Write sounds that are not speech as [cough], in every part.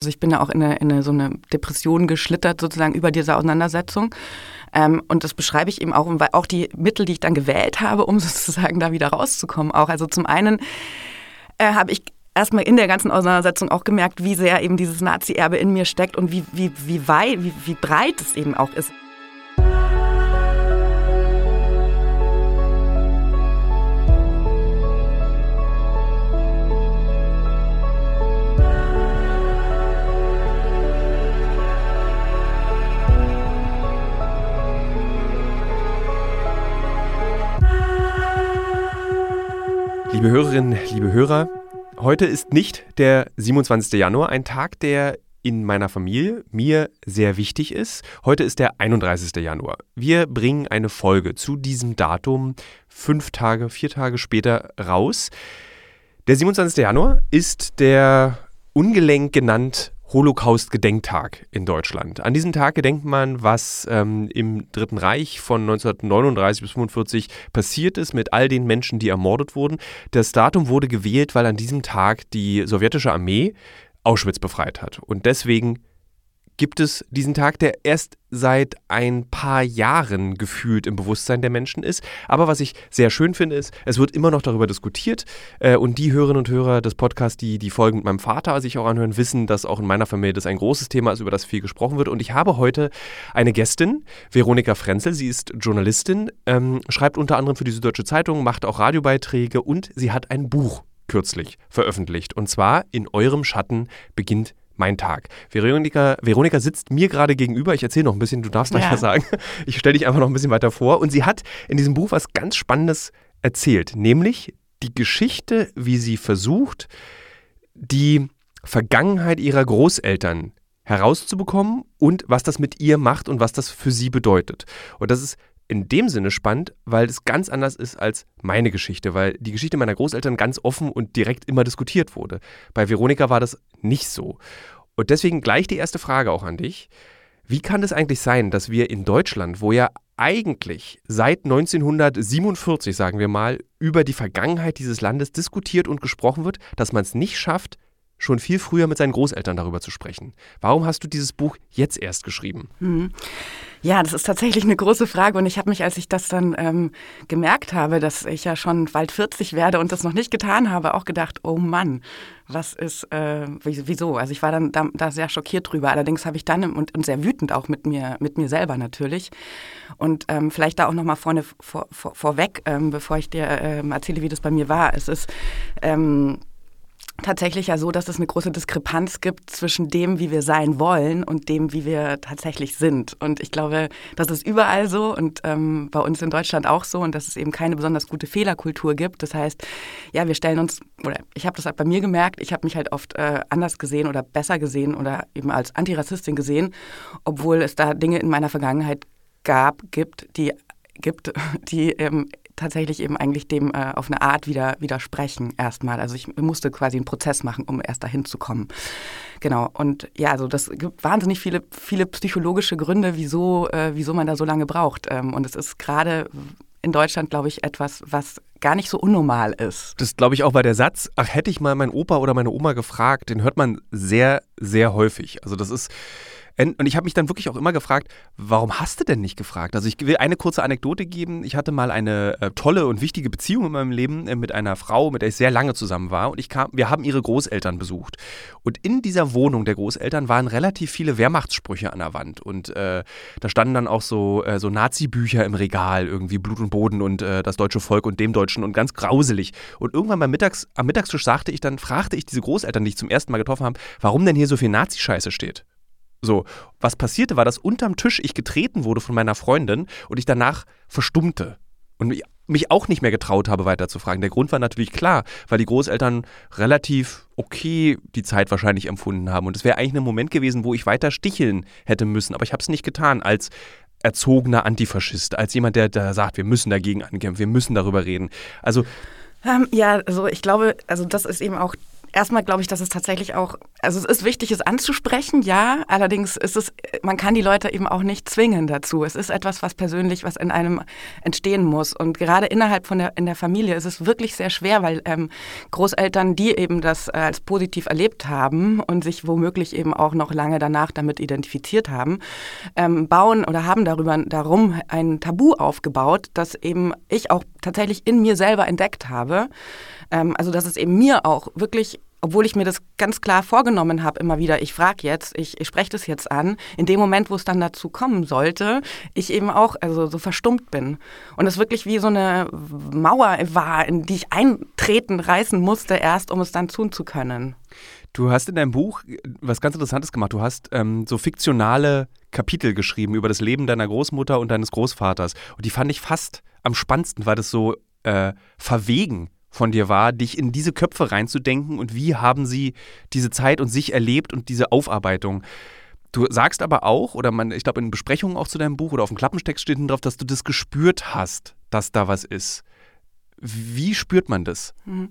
Also ich bin da auch in eine, in eine, so eine Depression geschlittert sozusagen über diese Auseinandersetzung. Ähm, und das beschreibe ich eben auch, weil auch die Mittel, die ich dann gewählt habe, um [laughs] sozusagen da wieder rauszukommen, auch. Also zum einen äh, habe ich erstmal in der ganzen Auseinandersetzung auch gemerkt, wie sehr eben dieses Nazi-Erbe in mir steckt und wie, wie, wie weit, wie, wie breit es eben auch ist. Liebe Hörerinnen, liebe Hörer, heute ist nicht der 27. Januar, ein Tag, der in meiner Familie mir sehr wichtig ist. Heute ist der 31. Januar. Wir bringen eine Folge zu diesem Datum fünf Tage, vier Tage später raus. Der 27. Januar ist der ungelenk genannt Holocaust-Gedenktag in Deutschland. An diesem Tag gedenkt man, was ähm, im Dritten Reich von 1939 bis 1945 passiert ist mit all den Menschen, die ermordet wurden. Das Datum wurde gewählt, weil an diesem Tag die sowjetische Armee Auschwitz befreit hat. Und deswegen gibt es diesen Tag, der erst seit ein paar Jahren gefühlt im Bewusstsein der Menschen ist. Aber was ich sehr schön finde, ist, es wird immer noch darüber diskutiert. Äh, und die Hörerinnen und Hörer des Podcasts, die die Folgen mit meinem Vater sich auch anhören, wissen, dass auch in meiner Familie das ein großes Thema ist, über das viel gesprochen wird. Und ich habe heute eine Gästin, Veronika Frenzel. Sie ist Journalistin, ähm, schreibt unter anderem für die Süddeutsche Zeitung, macht auch Radiobeiträge und sie hat ein Buch kürzlich veröffentlicht. Und zwar In eurem Schatten beginnt mein Tag. Veronika, Veronika sitzt mir gerade gegenüber. Ich erzähle noch ein bisschen, du darfst gleich ja. was sagen. Ich stelle dich einfach noch ein bisschen weiter vor. Und sie hat in diesem Buch was ganz Spannendes erzählt, nämlich die Geschichte, wie sie versucht, die Vergangenheit ihrer Großeltern herauszubekommen und was das mit ihr macht und was das für sie bedeutet. Und das ist in dem Sinne spannend, weil es ganz anders ist als meine Geschichte, weil die Geschichte meiner Großeltern ganz offen und direkt immer diskutiert wurde. Bei Veronika war das nicht so. Und deswegen gleich die erste Frage auch an dich. Wie kann es eigentlich sein, dass wir in Deutschland, wo ja eigentlich seit 1947, sagen wir mal, über die Vergangenheit dieses Landes diskutiert und gesprochen wird, dass man es nicht schafft, schon viel früher mit seinen Großeltern darüber zu sprechen. Warum hast du dieses Buch jetzt erst geschrieben? Mhm. Ja, das ist tatsächlich eine große Frage und ich habe mich, als ich das dann ähm, gemerkt habe, dass ich ja schon bald 40 werde und das noch nicht getan habe, auch gedacht, oh Mann, was ist, äh, wieso? Also ich war dann da, da sehr schockiert drüber. Allerdings habe ich dann und, und, sehr wütend auch mit mir, mit mir selber natürlich. Und ähm, vielleicht da auch nochmal vorne vor, vor, vorweg, ähm, bevor ich dir ähm, erzähle, wie das bei mir war. Es ist ähm, tatsächlich ja so, dass es eine große Diskrepanz gibt zwischen dem, wie wir sein wollen und dem, wie wir tatsächlich sind. Und ich glaube, das ist überall so und ähm, bei uns in Deutschland auch so und dass es eben keine besonders gute Fehlerkultur gibt. Das heißt, ja, wir stellen uns, oder ich habe das halt bei mir gemerkt, ich habe mich halt oft äh, anders gesehen oder besser gesehen oder eben als Antirassistin gesehen, obwohl es da Dinge in meiner Vergangenheit gab, gibt, die gibt, [laughs] die ähm, tatsächlich eben eigentlich dem äh, auf eine Art wieder widersprechen erstmal. Also ich musste quasi einen Prozess machen, um erst dahin zu kommen. Genau. Und ja, also das gibt wahnsinnig viele, viele psychologische Gründe, wieso, äh, wieso man da so lange braucht. Ähm, und es ist gerade in Deutschland, glaube ich, etwas, was gar nicht so unnormal ist. Das glaube ich auch, weil der Satz, ach, hätte ich mal meinen Opa oder meine Oma gefragt, den hört man sehr, sehr häufig. Also das ist und ich habe mich dann wirklich auch immer gefragt, warum hast du denn nicht gefragt? Also ich will eine kurze Anekdote geben. Ich hatte mal eine äh, tolle und wichtige Beziehung in meinem Leben äh, mit einer Frau, mit der ich sehr lange zusammen war. Und ich kam, wir haben ihre Großeltern besucht. Und in dieser Wohnung der Großeltern waren relativ viele Wehrmachtssprüche an der Wand. Und äh, da standen dann auch so, äh, so Nazi-Bücher im Regal, irgendwie Blut und Boden und äh, das deutsche Volk und dem Deutschen und ganz grauselig. Und irgendwann beim Mittags, am Mittagstisch sagte ich dann, fragte ich diese Großeltern, die ich zum ersten Mal getroffen habe, warum denn hier so viel Nazi-Scheiße steht. So, was passierte war, dass unterm Tisch ich getreten wurde von meiner Freundin und ich danach verstummte und mich auch nicht mehr getraut habe, weiter zu fragen. Der Grund war natürlich klar, weil die Großeltern relativ okay die Zeit wahrscheinlich empfunden haben. Und es wäre eigentlich ein Moment gewesen, wo ich weiter sticheln hätte müssen. Aber ich habe es nicht getan als erzogener Antifaschist, als jemand, der da sagt, wir müssen dagegen ankämpfen, wir müssen darüber reden. Also ähm, ja, also ich glaube, also das ist eben auch Erstmal glaube ich, dass es tatsächlich auch, also es ist wichtig, es anzusprechen, ja. Allerdings ist es, man kann die Leute eben auch nicht zwingen dazu. Es ist etwas, was persönlich, was in einem entstehen muss. Und gerade innerhalb von der, in der Familie ist es wirklich sehr schwer, weil ähm, Großeltern, die eben das äh, als positiv erlebt haben und sich womöglich eben auch noch lange danach damit identifiziert haben, ähm, bauen oder haben darüber, darum ein Tabu aufgebaut, das eben ich auch tatsächlich in mir selber entdeckt habe. Ähm, also dass es eben mir auch wirklich obwohl ich mir das ganz klar vorgenommen habe, immer wieder, ich frage jetzt, ich, ich spreche das jetzt an, in dem Moment, wo es dann dazu kommen sollte, ich eben auch also so verstummt bin. Und es wirklich wie so eine Mauer war, in die ich eintreten, reißen musste, erst um es dann tun zu können. Du hast in deinem Buch was ganz Interessantes gemacht. Du hast ähm, so fiktionale Kapitel geschrieben über das Leben deiner Großmutter und deines Großvaters. Und die fand ich fast am spannendsten, weil das so äh, verwegen von dir war, dich in diese Köpfe reinzudenken und wie haben sie diese Zeit und sich erlebt und diese Aufarbeitung. Du sagst aber auch, oder man, ich glaube in Besprechungen auch zu deinem Buch oder auf dem Klappentext steht drauf, dass du das gespürt hast, dass da was ist. Wie spürt man das? Mhm.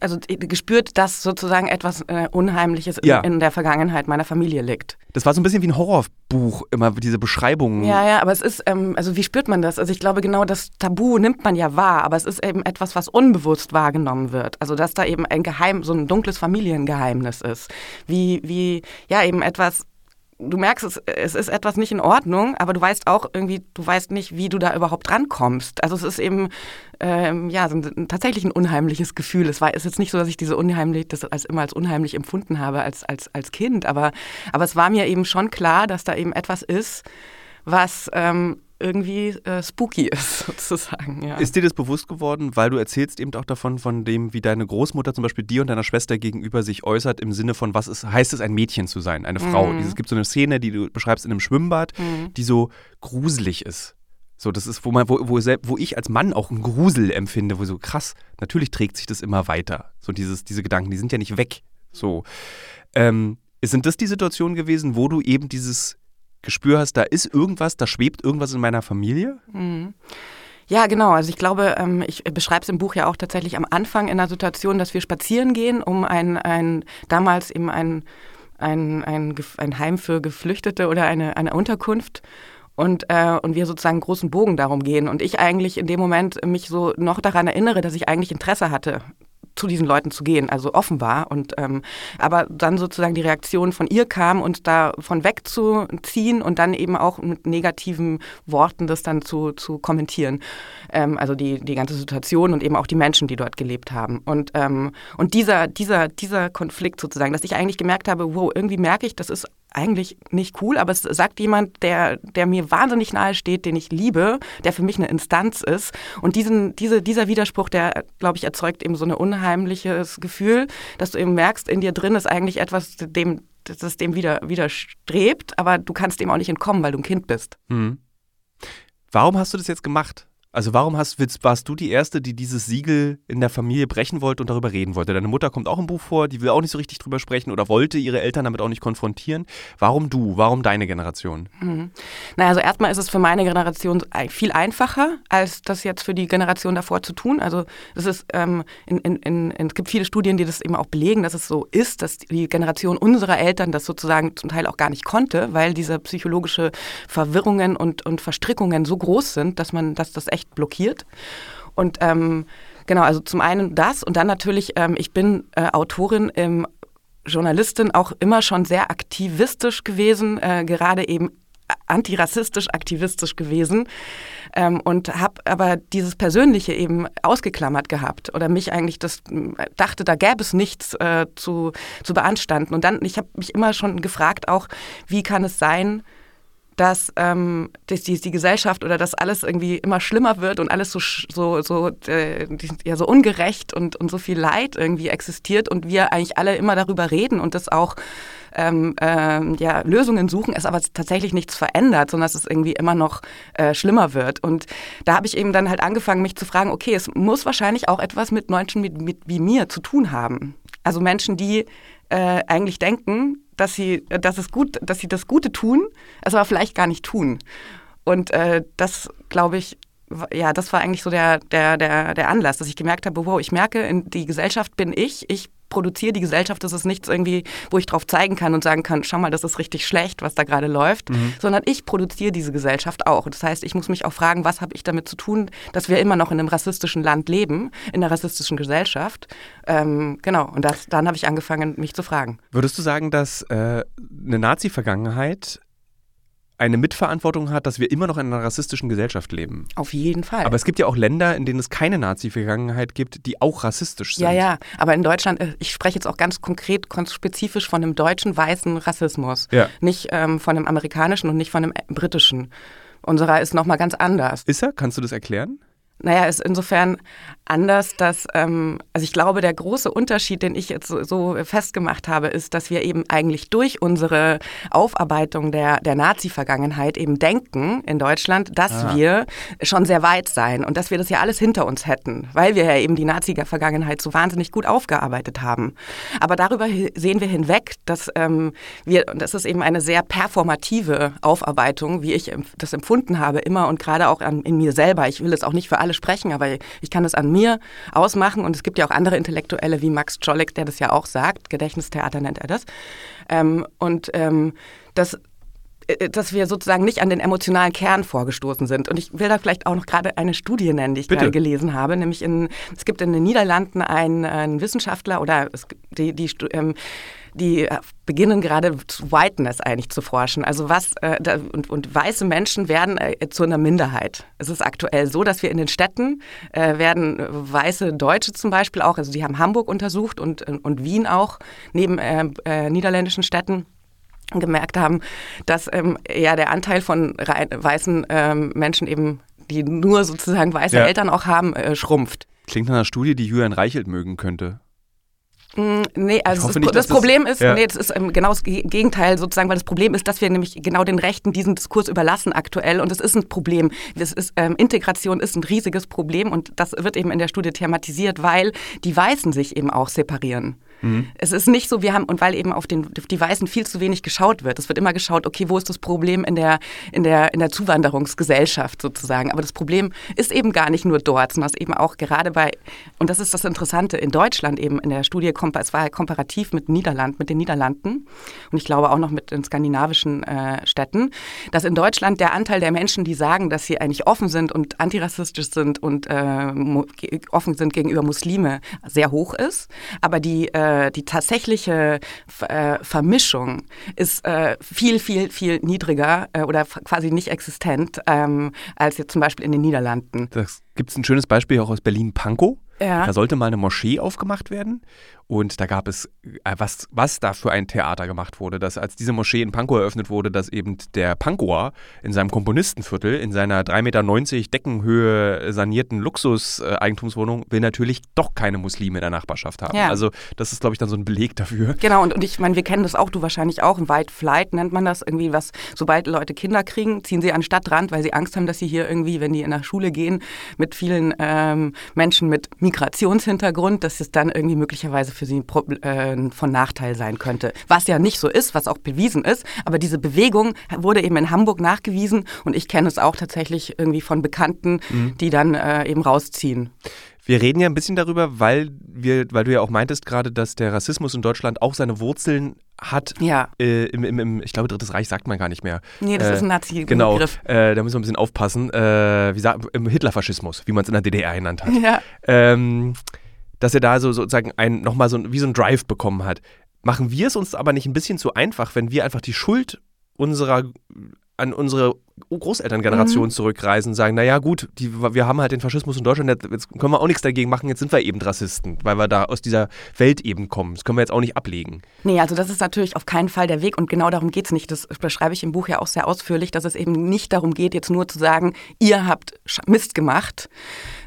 Also gespürt, dass sozusagen etwas äh, Unheimliches in, ja. in, der Vergangenheit meiner Familie liegt. Das war so ein bisschen wie ein Horrorbuch, immer diese Beschreibungen. Ja, ja, aber es ist, ähm, also wie spürt man das? Also ich glaube genau, das Tabu nimmt man ja wahr, aber es ist eben etwas, was unbewusst wahrgenommen wird. Also dass da eben ein Geheim, so ein dunkles Familiengeheimnis ist. Wie, wie, ja, eben etwas, du merkst, es, es ist etwas nicht in Ordnung, aber du weißt auch irgendwie, du weißt nicht, wie du da überhaupt rankommst. Also es ist eben ähm, ja so ein, tatsächlich ein unheimliches Gefühl. Es war ist jetzt nicht so, dass ich diese unheimlich, das als immer als unheimlich empfunden habe als als als Kind, aber aber es war mir eben schon klar, dass da eben etwas ist, was ähm, irgendwie äh, spooky [laughs] ist, sozusagen. Ja. Ist dir das bewusst geworden, weil du erzählst eben auch davon, von dem, wie deine Großmutter zum Beispiel dir und deiner Schwester gegenüber sich äußert, im Sinne von, was ist, heißt es, ein Mädchen zu sein, eine Frau? Mhm. Es gibt so eine Szene, die du beschreibst in einem Schwimmbad, mhm. die so gruselig ist. So, das ist, wo man, wo, wo, wo ich als Mann auch einen Grusel empfinde, wo so krass, natürlich trägt sich das immer weiter. So dieses, diese Gedanken, die sind ja nicht weg. So. Ähm, sind das die Situationen gewesen, wo du eben dieses Gespür hast, da ist irgendwas, da schwebt irgendwas in meiner Familie? Mhm. Ja, genau. Also ich glaube, ähm, ich beschreibe es im Buch ja auch tatsächlich am Anfang in der Situation, dass wir spazieren gehen, um ein, ein damals eben ein, ein, ein, ein Heim für Geflüchtete oder eine, eine Unterkunft und, äh, und wir sozusagen großen Bogen darum gehen. Und ich eigentlich in dem Moment mich so noch daran erinnere, dass ich eigentlich Interesse hatte zu diesen Leuten zu gehen, also offen war. Und ähm, aber dann sozusagen die Reaktion von ihr kam und davon wegzuziehen und dann eben auch mit negativen Worten das dann zu, zu kommentieren. Ähm, also die, die ganze Situation und eben auch die Menschen, die dort gelebt haben. Und, ähm, und dieser, dieser, dieser Konflikt sozusagen, dass ich eigentlich gemerkt habe, wow, irgendwie merke ich, das ist eigentlich nicht cool, aber es sagt jemand, der, der mir wahnsinnig nahe steht, den ich liebe, der für mich eine Instanz ist. Und diesen, diese, dieser Widerspruch, der, glaube ich, erzeugt eben so ein unheimliches Gefühl, dass du eben merkst, in dir drin ist eigentlich etwas, dem, das dem wieder, widerstrebt, aber du kannst dem auch nicht entkommen, weil du ein Kind bist. Hm. Warum hast du das jetzt gemacht? Also warum hast, warst du die Erste, die dieses Siegel in der Familie brechen wollte und darüber reden wollte? Deine Mutter kommt auch im Buch vor, die will auch nicht so richtig drüber sprechen oder wollte ihre Eltern damit auch nicht konfrontieren. Warum du? Warum deine Generation? Mhm. Naja, also erstmal ist es für meine Generation viel einfacher, als das jetzt für die Generation davor zu tun. Also es ist, ähm, in, in, in, es gibt viele Studien, die das eben auch belegen, dass es so ist, dass die Generation unserer Eltern das sozusagen zum Teil auch gar nicht konnte, weil diese psychologische Verwirrungen und, und Verstrickungen so groß sind, dass man, dass das echt echt blockiert. Und ähm, genau, also zum einen das und dann natürlich, ähm, ich bin äh, Autorin im Journalistin auch immer schon sehr aktivistisch gewesen, äh, gerade eben antirassistisch aktivistisch gewesen ähm, und habe aber dieses Persönliche eben ausgeklammert gehabt oder mich eigentlich das dachte, da gäbe es nichts äh, zu, zu beanstanden. Und dann, ich habe mich immer schon gefragt auch, wie kann es sein, dass, ähm, dass die, die, Gesellschaft oder dass alles irgendwie immer schlimmer wird und alles so, so, so, äh, ja, so ungerecht und, und so viel Leid irgendwie existiert und wir eigentlich alle immer darüber reden und das auch ähm, ähm, ja, Lösungen suchen, es aber tatsächlich nichts verändert, sondern dass es irgendwie immer noch äh, schlimmer wird. Und da habe ich eben dann halt angefangen, mich zu fragen, okay, es muss wahrscheinlich auch etwas mit Menschen mit, mit, wie mir zu tun haben. Also Menschen, die äh, eigentlich denken, dass sie, dass es gut, dass sie das Gute tun, es aber vielleicht gar nicht tun. Und äh, das, glaube ich, ja, das war eigentlich so der, der, der, der Anlass, dass ich gemerkt habe, wow, ich merke, in die Gesellschaft bin ich, ich produziere die Gesellschaft, das ist nichts irgendwie, wo ich drauf zeigen kann und sagen kann, schau mal, das ist richtig schlecht, was da gerade läuft, mhm. sondern ich produziere diese Gesellschaft auch. Das heißt, ich muss mich auch fragen, was habe ich damit zu tun, dass wir immer noch in einem rassistischen Land leben, in einer rassistischen Gesellschaft. Ähm, genau, und das, dann habe ich angefangen, mich zu fragen. Würdest du sagen, dass äh, eine Nazi-Vergangenheit eine Mitverantwortung hat, dass wir immer noch in einer rassistischen Gesellschaft leben. Auf jeden Fall. Aber es gibt ja auch Länder, in denen es keine Nazi-Vergangenheit gibt, die auch rassistisch sind. Ja, ja. Aber in Deutschland, äh, ich spreche jetzt auch ganz konkret, ganz spezifisch von einem deutschen weißen Rassismus. Ja. Nicht ähm, von einem amerikanischen und nicht von einem britischen. Unserer ist nochmal ganz anders. Ist er? Kannst du das erklären? Naja, ist insofern anders, dass, ähm, also ich glaube, der große Unterschied, den ich jetzt so, so, festgemacht habe, ist, dass wir eben eigentlich durch unsere Aufarbeitung der, der Nazi-Vergangenheit eben denken in Deutschland, dass ah. wir schon sehr weit seien und dass wir das ja alles hinter uns hätten, weil wir ja eben die Nazi-Vergangenheit so wahnsinnig gut aufgearbeitet haben. Aber darüber sehen wir hinweg, dass ähm, wir, und das ist eben eine sehr performative Aufarbeitung, wie ich das empfunden habe, immer und gerade auch an, in mir selber. Ich will es auch nicht für alle alle sprechen, aber ich kann das an mir ausmachen und es gibt ja auch andere Intellektuelle wie Max Czolek, der das ja auch sagt, Gedächtnistheater nennt er das. Ähm, und ähm, das äh, dass wir sozusagen nicht an den emotionalen Kern vorgestoßen sind. Und ich will da vielleicht auch noch gerade eine Studie nennen, die ich Bitte. gerade gelesen habe. Nämlich in, es gibt in den Niederlanden einen, einen Wissenschaftler oder es, die, die ähm, die äh, beginnen gerade zu Whiteness eigentlich zu forschen. Also was äh, da, und, und, weiße Menschen werden äh, zu einer Minderheit. Es ist aktuell so, dass wir in den Städten äh, werden weiße Deutsche zum Beispiel auch, also die haben Hamburg untersucht und, und Wien auch neben äh, äh, niederländischen Städten gemerkt haben, dass ähm, ja der Anteil von weißen ähm, Menschen eben, die nur sozusagen weiße ja. Eltern auch haben, schrumpft. Klingt nach einer Studie, die Julian Reichelt mögen könnte. Mm, nee, also das, nicht, das Problem ist, ja. nee, das ist ähm, genau das Gegenteil sozusagen, weil das Problem ist, dass wir nämlich genau den Rechten diesen Diskurs überlassen aktuell und es ist ein Problem. Das ist, ähm, Integration ist ein riesiges Problem und das wird eben in der Studie thematisiert, weil die Weißen sich eben auch separieren. Mhm. Es ist nicht so, wir haben, und weil eben auf, den, auf die Weißen viel zu wenig geschaut wird. Es wird immer geschaut, okay, wo ist das Problem in der, in der, in der Zuwanderungsgesellschaft sozusagen. Aber das Problem ist eben gar nicht nur dort, sondern es eben auch gerade bei, und das ist das Interessante, in Deutschland eben in der Studie, es war komparativ mit Niederland, mit den Niederlanden und ich glaube auch noch mit den skandinavischen äh, Städten, dass in Deutschland der Anteil der Menschen, die sagen, dass sie eigentlich offen sind und antirassistisch sind und äh, offen sind gegenüber Muslime, sehr hoch ist. Aber die äh, äh, die tatsächliche äh, Vermischung ist äh, viel, viel, viel niedriger äh, oder quasi nicht existent ähm, als jetzt zum Beispiel in den Niederlanden. Da gibt es ein schönes Beispiel auch aus Berlin-Pankow. Ja. Da sollte mal eine Moschee aufgemacht werden und da gab es, äh, was, was da für ein Theater gemacht wurde, dass als diese Moschee in Pankow eröffnet wurde, dass eben der Pankower in seinem Komponistenviertel, in seiner 3,90 Meter Deckenhöhe sanierten Luxus-Eigentumswohnung, will natürlich doch keine Muslime in der Nachbarschaft haben. Ja. Also das ist, glaube ich, dann so ein Beleg dafür. Genau, und, und ich meine, wir kennen das auch, du wahrscheinlich auch, ein White Flight nennt man das irgendwie, was, sobald Leute Kinder kriegen, ziehen sie an den Stadtrand, weil sie Angst haben, dass sie hier irgendwie, wenn die in der Schule gehen, mit vielen ähm, Menschen mit Migrationshintergrund, dass es dann irgendwie möglicherweise für sie äh, von Nachteil sein könnte. Was ja nicht so ist, was auch bewiesen ist, aber diese Bewegung wurde eben in Hamburg nachgewiesen und ich kenne es auch tatsächlich irgendwie von Bekannten, mhm. die dann äh, eben rausziehen. Wir reden ja ein bisschen darüber, weil, wir, weil du ja auch meintest gerade, dass der Rassismus in Deutschland auch seine Wurzeln hat. Ja. Äh, im, im, im, ich glaube, Drittes Reich sagt man gar nicht mehr. Nee, das äh, ist ein Nazi-Begriff. Genau, äh, da müssen wir ein bisschen aufpassen. Äh, wie sagt, Im Hitlerfaschismus, wie man es in der DDR genannt hat. [laughs] Ja. Ähm, dass er da so sozusagen ein, nochmal so wie so ein Drive bekommen hat. Machen wir es uns aber nicht ein bisschen zu einfach, wenn wir einfach die Schuld unserer an unsere Großelterngeneration mhm. zurückreisen und sagen, naja gut, die, wir haben halt den Faschismus in Deutschland, jetzt können wir auch nichts dagegen machen, jetzt sind wir eben Rassisten, weil wir da aus dieser Welt eben kommen. Das können wir jetzt auch nicht ablegen. Nee, also das ist natürlich auf keinen Fall der Weg und genau darum geht es nicht. Das beschreibe ich im Buch ja auch sehr ausführlich, dass es eben nicht darum geht, jetzt nur zu sagen, ihr habt Mist gemacht,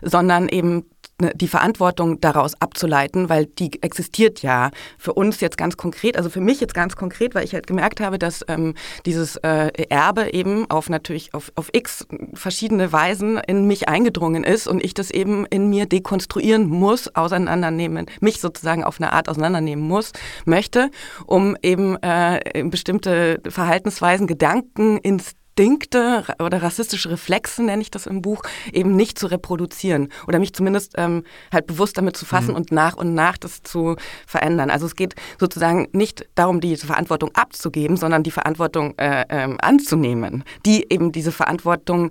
sondern eben die Verantwortung daraus abzuleiten, weil die existiert ja für uns jetzt ganz konkret, also für mich jetzt ganz konkret, weil ich halt gemerkt habe, dass ähm, dieses äh, Erbe eben auf natürlich auf, auf x verschiedene Weisen in mich eingedrungen ist und ich das eben in mir dekonstruieren muss, auseinandernehmen, mich sozusagen auf eine Art auseinandernehmen muss, möchte, um eben äh, bestimmte Verhaltensweisen, Gedanken ins Instinkte oder rassistische Reflexe, nenne ich das im Buch, eben nicht zu reproduzieren oder mich zumindest ähm, halt bewusst damit zu fassen mhm. und nach und nach das zu verändern. Also es geht sozusagen nicht darum, die Verantwortung abzugeben, sondern die Verantwortung äh, ähm, anzunehmen, die eben diese Verantwortung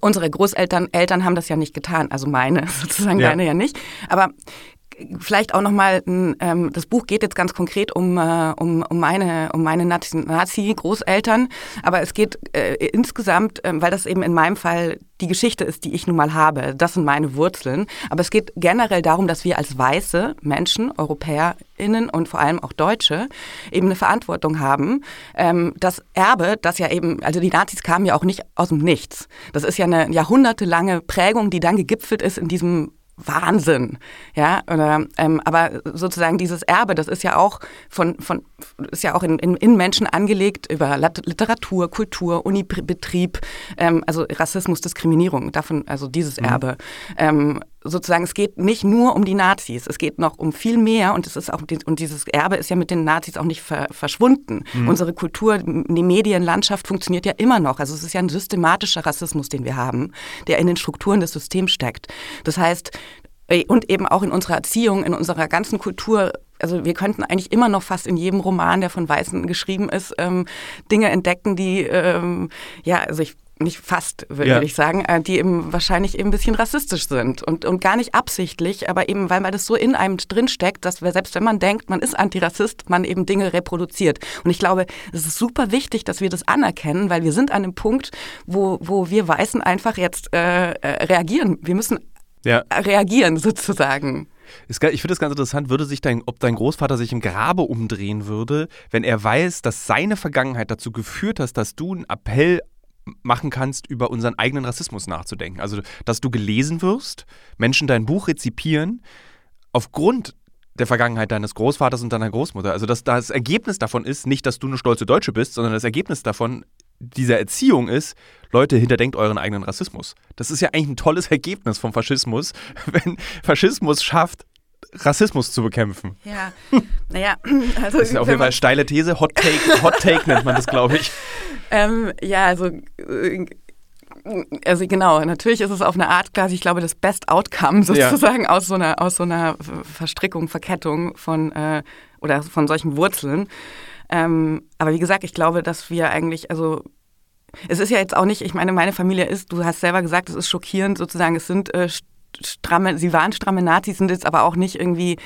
unsere Großeltern Eltern haben das ja nicht getan, also meine [laughs] sozusagen, ja. deine ja nicht. Aber vielleicht auch nochmal, ähm, das Buch geht jetzt ganz konkret um, äh, um, um meine, um meine Nazi-Großeltern, aber es geht äh, insgesamt, äh, weil das eben in meinem Fall die Geschichte ist, die ich nun mal habe. Das sind meine Wurzeln. Aber es geht generell darum, dass wir als weiße Menschen, EuropäerInnen und vor allem auch Deutsche, eben eine Verantwortung haben. Ähm, das Erbe, das ja eben, also die Nazis kamen ja auch nicht aus dem Nichts. Das ist ja eine jahrhundertelange Prägung, die dann gegipfelt ist in diesem Wahnsinn, ja, oder, ähm, aber sozusagen dieses Erbe, das ist ja auch von, von ist ja auch in, in, in Menschen angelegt über Literatur, Kultur, Unibetrieb, ähm, also Rassismus, Diskriminierung, davon, also dieses mhm. Erbe. Ähm, sozusagen, es geht nicht nur um die Nazis, es geht noch um viel mehr und es ist auch und dieses Erbe ist ja mit den Nazis auch nicht ver, verschwunden. Mhm. Unsere Kultur, die Medienlandschaft funktioniert ja immer noch. Also es ist ja ein systematischer Rassismus, den wir haben, der in den Strukturen des Systems steckt. Das heißt, äh, und eben auch in unserer Erziehung, in unserer ganzen Kultur also wir könnten eigentlich immer noch fast in jedem Roman, der von Weißen geschrieben ist, ähm, Dinge entdecken, die, ähm, ja, also ich nicht fast, würde ja. ich sagen, äh, die eben wahrscheinlich eben ein bisschen rassistisch sind und, und gar nicht absichtlich, aber eben, weil man das so in einem drinsteckt, dass wir, selbst wenn man denkt, man ist Antirassist, man eben Dinge reproduziert. Und ich glaube, es ist super wichtig, dass wir das anerkennen, weil wir sind an einem Punkt, wo, wo wir Weißen einfach jetzt äh, äh reagieren. Wir müssen ja. reagieren sozusagen. Ich finde das ganz interessant, würde sich dein, ob dein Großvater sich im Grabe umdrehen würde, wenn er weiß, dass seine Vergangenheit dazu geführt hat, dass du einen Appell machen kannst, über unseren eigenen Rassismus nachzudenken. Also, dass du gelesen wirst, Menschen dein Buch rezipieren, aufgrund der Vergangenheit deines Großvaters und deiner Großmutter. Also, dass das Ergebnis davon ist, nicht, dass du eine stolze Deutsche bist, sondern das Ergebnis davon dieser Erziehung ist, Leute, hinterdenkt euren eigenen Rassismus. Das ist ja eigentlich ein tolles [laughs] Ergebnis vom Faschismus, wenn Faschismus schafft, Rassismus zu bekämpfen. Ja, naja, [clears throat] also. Das ist auf jeden Fall eine steile These. Hot Take, Hot Take nennt man das, glaube ich. [laughs] Ähm, ja, also. Äh, also genau, natürlich ist es auf eine Art quasi, ich glaube, das Best Outcome sozusagen ja. aus so einer aus so einer Verstrickung, Verkettung von äh, oder von solchen Wurzeln. Ähm, aber wie gesagt, ich glaube, dass wir eigentlich, also es ist ja jetzt auch nicht, ich meine, meine Familie ist, du hast selber gesagt, es ist schockierend sozusagen, es sind äh, stramme, sie waren stramme Nazis, sind jetzt aber auch nicht irgendwie,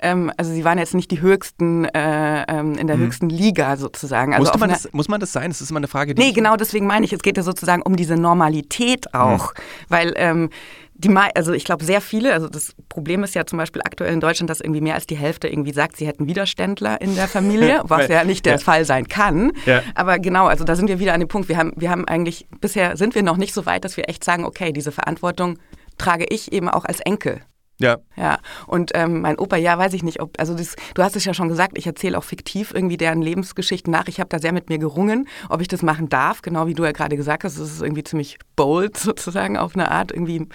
ähm, also sie waren jetzt nicht die höchsten, äh, ähm, in der mhm. höchsten Liga sozusagen. Also man das, muss man das sein? Das ist immer eine Frage, die. Nee, genau deswegen meine ich, es geht ja sozusagen um diese Normalität auch, mhm. weil ähm, die, also ich glaube sehr viele, also das Problem ist ja zum Beispiel aktuell in Deutschland, dass irgendwie mehr als die Hälfte irgendwie sagt, sie hätten Widerständler in der Familie, [laughs] was ja nicht der ja. Fall sein kann. Ja. Aber genau, also da sind wir wieder an dem Punkt, wir haben, wir haben eigentlich, bisher sind wir noch nicht so weit, dass wir echt sagen, okay, diese Verantwortung trage ich eben auch als Enkel. Ja. Ja. Und ähm, mein Opa, ja, weiß ich nicht, ob, also das, du hast es ja schon gesagt, ich erzähle auch fiktiv irgendwie deren Lebensgeschichten nach. Ich habe da sehr mit mir gerungen, ob ich das machen darf, genau wie du ja gerade gesagt hast. Das ist irgendwie ziemlich bold [laughs] sozusagen auf eine Art, irgendwie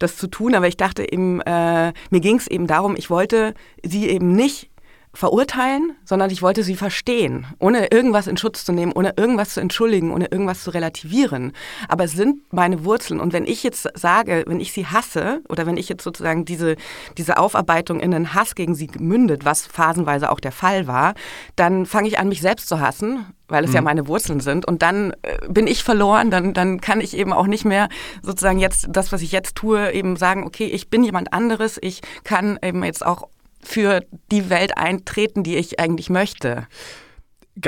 das zu tun. Aber ich dachte eben, äh, mir ging es eben darum, ich wollte sie eben nicht verurteilen, sondern ich wollte sie verstehen, ohne irgendwas in Schutz zu nehmen, ohne irgendwas zu entschuldigen, ohne irgendwas zu relativieren. Aber es sind meine Wurzeln. Und wenn ich jetzt sage, wenn ich sie hasse oder wenn ich jetzt sozusagen diese, diese Aufarbeitung in einen Hass gegen sie mündet, was phasenweise auch der Fall war, dann fange ich an, mich selbst zu hassen weil es mhm. ja meine Wurzeln sind. Und dann äh, bin ich verloren, dann, dann kann ich eben auch nicht mehr sozusagen jetzt das, was ich jetzt tue, eben sagen, okay, ich bin jemand anderes, ich kann eben jetzt auch für die Welt eintreten, die ich eigentlich möchte.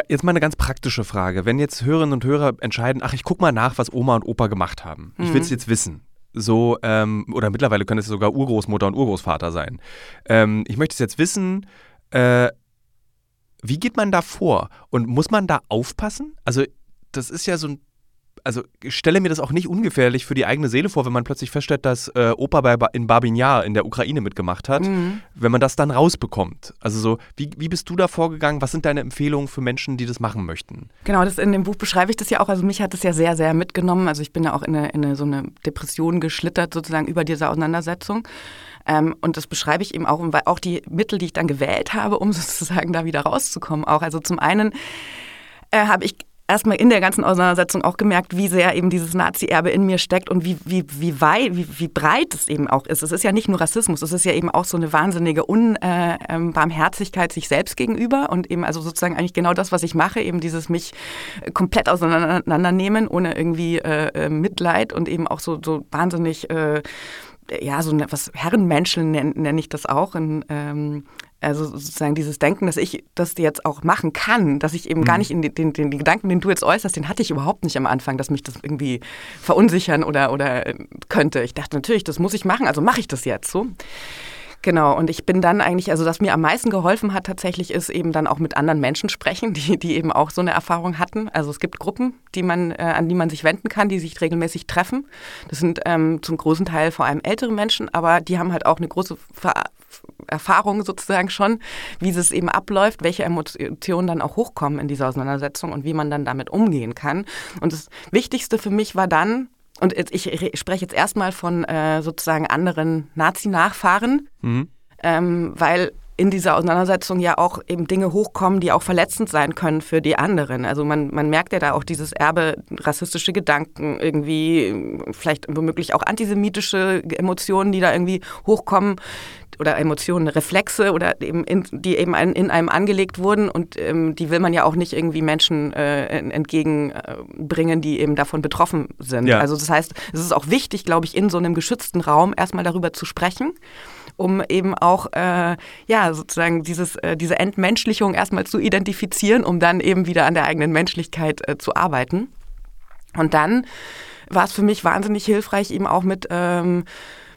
Jetzt mal eine ganz praktische Frage. Wenn jetzt Hörerinnen und Hörer entscheiden, ach, ich gucke mal nach, was Oma und Opa gemacht haben. Ich will es mhm. jetzt wissen. So, ähm, oder mittlerweile können es sogar Urgroßmutter und Urgroßvater sein. Ähm, ich möchte es jetzt wissen, äh, wie geht man da vor? Und muss man da aufpassen? Also, das ist ja so ein also ich stelle mir das auch nicht ungefährlich für die eigene Seele vor, wenn man plötzlich feststellt, dass äh, Opa bei ba in Babinjar in der Ukraine mitgemacht hat, mhm. wenn man das dann rausbekommt. Also so, wie, wie bist du da vorgegangen? Was sind deine Empfehlungen für Menschen, die das machen möchten? Genau, das in dem Buch beschreibe ich das ja auch. Also mich hat das ja sehr, sehr mitgenommen. Also ich bin ja auch in, eine, in eine, so eine Depression geschlittert sozusagen über diese Auseinandersetzung. Ähm, und das beschreibe ich eben auch, weil auch die Mittel, die ich dann gewählt habe, um [laughs] sozusagen da wieder rauszukommen, auch. Also zum einen äh, habe ich erstmal in der ganzen Auseinandersetzung auch gemerkt, wie sehr eben dieses Nazi-Erbe in mir steckt und wie, wie, wie weit, wie, wie breit es eben auch ist. Es ist ja nicht nur Rassismus, es ist ja eben auch so eine wahnsinnige Unbarmherzigkeit äh, sich selbst gegenüber und eben also sozusagen eigentlich genau das, was ich mache, eben dieses mich komplett auseinandernehmen, ohne irgendwie äh, äh Mitleid und eben auch so, so wahnsinnig äh, ja, so eine, was Herrenmenschen nenne nenn ich das auch, in, ähm, also sozusagen dieses Denken, dass ich das jetzt auch machen kann, dass ich eben mhm. gar nicht in den, den, den, Gedanken, den du jetzt äußerst, den hatte ich überhaupt nicht am Anfang, dass mich das irgendwie verunsichern oder, oder äh, könnte. Ich dachte natürlich, das muss ich machen, also mache ich das jetzt so. Genau, und ich bin dann eigentlich, also was mir am meisten geholfen hat tatsächlich, ist eben dann auch mit anderen Menschen sprechen, die, die eben auch so eine Erfahrung hatten. Also es gibt Gruppen, die man, äh, an die man sich wenden kann, die sich regelmäßig treffen. Das sind ähm, zum großen Teil vor allem ältere Menschen, aber die haben halt auch eine große Ver Erfahrung sozusagen schon, wie es eben abläuft, welche Emotionen dann auch hochkommen in dieser Auseinandersetzung und wie man dann damit umgehen kann. Und das Wichtigste für mich war dann, und ich spreche jetzt erstmal von äh, sozusagen anderen Nazi-Nachfahren, mhm. ähm, weil in dieser Auseinandersetzung ja auch eben Dinge hochkommen, die auch verletzend sein können für die anderen. Also man, man merkt ja da auch dieses Erbe, rassistische Gedanken, irgendwie vielleicht womöglich auch antisemitische Emotionen, die da irgendwie hochkommen, oder Emotionen, Reflexe oder eben in, die eben in einem angelegt wurden und ähm, die will man ja auch nicht irgendwie Menschen äh, entgegenbringen, die eben davon betroffen sind. Ja. Also das heißt, es ist auch wichtig, glaube ich, in so einem geschützten Raum erstmal darüber zu sprechen um eben auch äh, ja sozusagen dieses, äh, diese Entmenschlichung erstmal zu identifizieren, um dann eben wieder an der eigenen Menschlichkeit äh, zu arbeiten. Und dann war es für mich wahnsinnig hilfreich, eben auch mit ähm,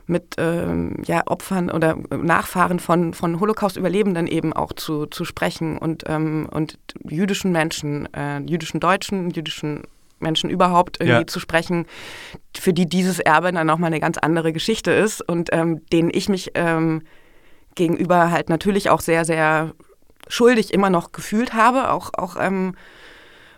mit ähm, ja, Opfern oder Nachfahren von, von Holocaust-Überlebenden eben auch zu, zu sprechen und, ähm, und jüdischen Menschen, äh, jüdischen Deutschen, jüdischen Menschen überhaupt irgendwie ja. zu sprechen, für die dieses Erbe dann nochmal eine ganz andere Geschichte ist und ähm, denen ich mich ähm, gegenüber halt natürlich auch sehr, sehr schuldig immer noch gefühlt habe, auch, auch ähm,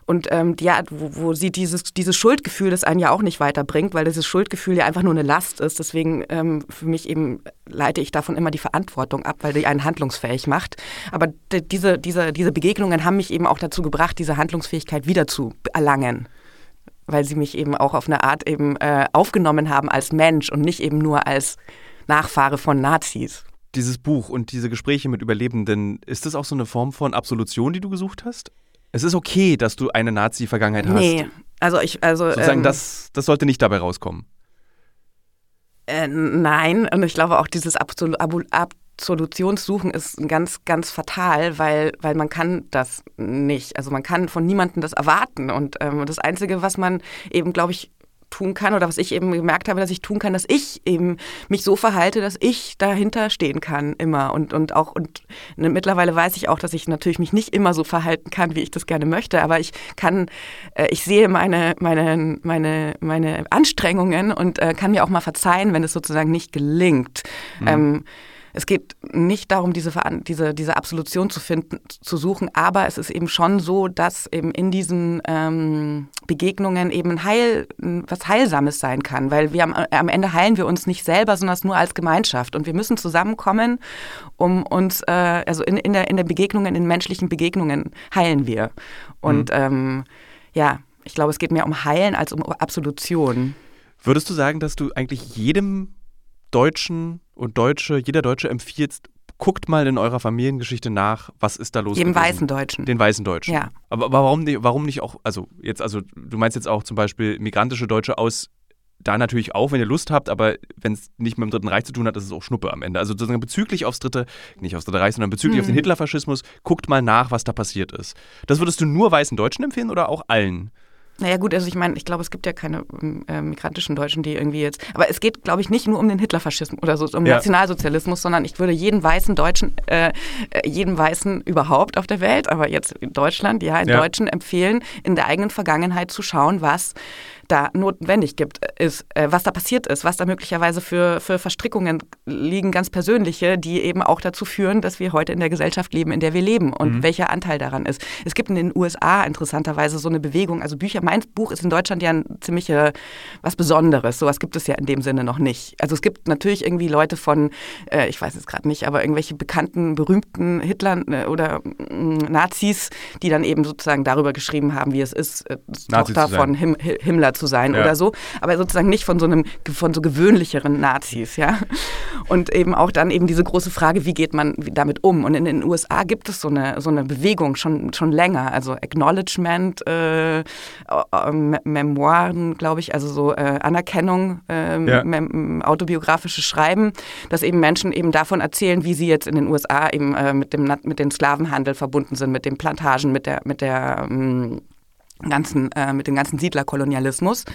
und ähm, ja, wo, wo sie dieses, dieses Schuldgefühl, das einen ja auch nicht weiterbringt, weil dieses Schuldgefühl ja einfach nur eine Last ist. Deswegen ähm, für mich eben leite ich davon immer die Verantwortung ab, weil die einen handlungsfähig macht. Aber diese, diese, diese Begegnungen haben mich eben auch dazu gebracht, diese Handlungsfähigkeit wieder zu erlangen. Weil sie mich eben auch auf eine Art eben äh, aufgenommen haben als Mensch und nicht eben nur als Nachfahre von Nazis. Dieses Buch und diese Gespräche mit Überlebenden, ist das auch so eine Form von Absolution, die du gesucht hast? Es ist okay, dass du eine Nazi-Vergangenheit hast. Nee, also ich, also. Sozusagen, ähm, das, das sollte nicht dabei rauskommen. Äh, nein, und ich glaube auch dieses Absol Absolutionssuchen ist ganz, ganz fatal, weil, weil man kann das nicht. Also man kann von niemandem das erwarten. Und ähm, das Einzige, was man eben, glaube ich, tun kann oder was ich eben gemerkt habe, dass ich tun kann, dass ich eben mich so verhalte, dass ich dahinter stehen kann immer und und auch und mittlerweile weiß ich auch, dass ich natürlich mich nicht immer so verhalten kann, wie ich das gerne möchte, aber ich kann äh, ich sehe meine meine meine meine Anstrengungen und äh, kann mir auch mal verzeihen, wenn es sozusagen nicht gelingt. Mhm. Ähm, es geht nicht darum, diese, diese, diese Absolution zu finden, zu suchen, aber es ist eben schon so, dass eben in diesen ähm, Begegnungen eben Heil, was Heilsames sein kann, weil wir am, am, Ende heilen wir uns nicht selber, sondern nur als Gemeinschaft und wir müssen zusammenkommen, um uns, äh, also in, in, der, in den Begegnungen, in menschlichen Begegnungen heilen wir. Und mhm. ähm, ja, ich glaube, es geht mehr um Heilen als um Absolution. Würdest du sagen, dass du eigentlich jedem Deutschen und Deutsche, jeder Deutsche empfiehlt, guckt mal in eurer Familiengeschichte nach, was ist da los? Dem weißen Deutschen. Den weißen Deutschen. Ja. Aber, aber warum, warum nicht auch, also jetzt, also du meinst jetzt auch zum Beispiel migrantische Deutsche aus, da natürlich auch, wenn ihr Lust habt, aber wenn es nicht mit dem Dritten Reich zu tun hat, ist es auch Schnuppe am Ende. Also sozusagen bezüglich aufs Dritte, nicht aufs Dritte Reich, sondern bezüglich mhm. auf den Hitlerfaschismus, guckt mal nach, was da passiert ist. Das würdest du nur weißen Deutschen empfehlen oder auch allen? Naja gut, also ich meine, ich glaube, es gibt ja keine äh, migrantischen Deutschen, die irgendwie jetzt. Aber es geht, glaube ich, nicht nur um den Hitlerfaschismus oder so, um ja. Nationalsozialismus, sondern ich würde jeden weißen Deutschen, äh, äh, jeden Weißen überhaupt auf der Welt, aber jetzt in Deutschland, ja, in ja. Deutschen empfehlen, in der eigenen Vergangenheit zu schauen, was da notwendig gibt, ist, äh, was da passiert ist, was da möglicherweise für, für Verstrickungen liegen, ganz persönliche, die eben auch dazu führen, dass wir heute in der Gesellschaft leben, in der wir leben und mhm. welcher Anteil daran ist. Es gibt in den USA interessanterweise so eine Bewegung, also Bücher mein Buch ist in Deutschland ja ein ziemlich äh, was Besonderes. Sowas gibt es ja in dem Sinne noch nicht. Also es gibt natürlich irgendwie Leute von, äh, ich weiß es gerade nicht, aber irgendwelche bekannten, berühmten Hitlern äh, oder mm, Nazis, die dann eben sozusagen darüber geschrieben haben, wie es ist, äh, Tochter von Him Himmler zu sein ja. oder so. Aber sozusagen nicht von so einem, von so gewöhnlicheren Nazis, ja. Und eben auch dann eben diese große Frage, wie geht man damit um? Und in den USA gibt es so eine, so eine Bewegung schon, schon länger, also Acknowledgement, äh, äh, Memoiren, glaube ich, also so äh, Anerkennung, ähm, ja. autobiografische Schreiben, dass eben Menschen eben davon erzählen, wie sie jetzt in den USA eben äh, mit, dem, mit dem Sklavenhandel verbunden sind, mit den Plantagen, mit der, mit der ähm, ganzen, äh, mit dem ganzen Siedlerkolonialismus.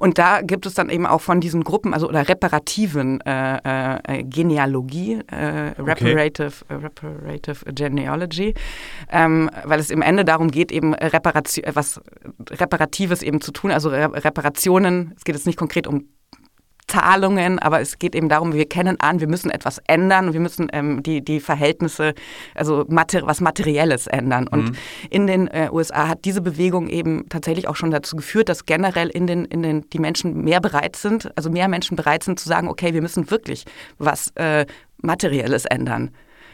Und da gibt es dann eben auch von diesen Gruppen, also oder reparativen äh, äh, Genealogie, äh, reparative, okay. Äh, reparative Genealogy, ähm, weil es im Ende darum geht, eben Reparation, was Reparatives eben zu tun, also Re Reparationen. Es geht jetzt nicht konkret um Zahlungen, aber es geht eben darum, wir kennen an, wir müssen etwas ändern, wir müssen ähm, die, die Verhältnisse, also mater was Materielles ändern. Und mhm. in den äh, USA hat diese Bewegung eben tatsächlich auch schon dazu geführt, dass generell in den, in den die Menschen mehr bereit sind, also mehr Menschen bereit sind zu sagen, okay, wir müssen wirklich was äh, Materielles ändern.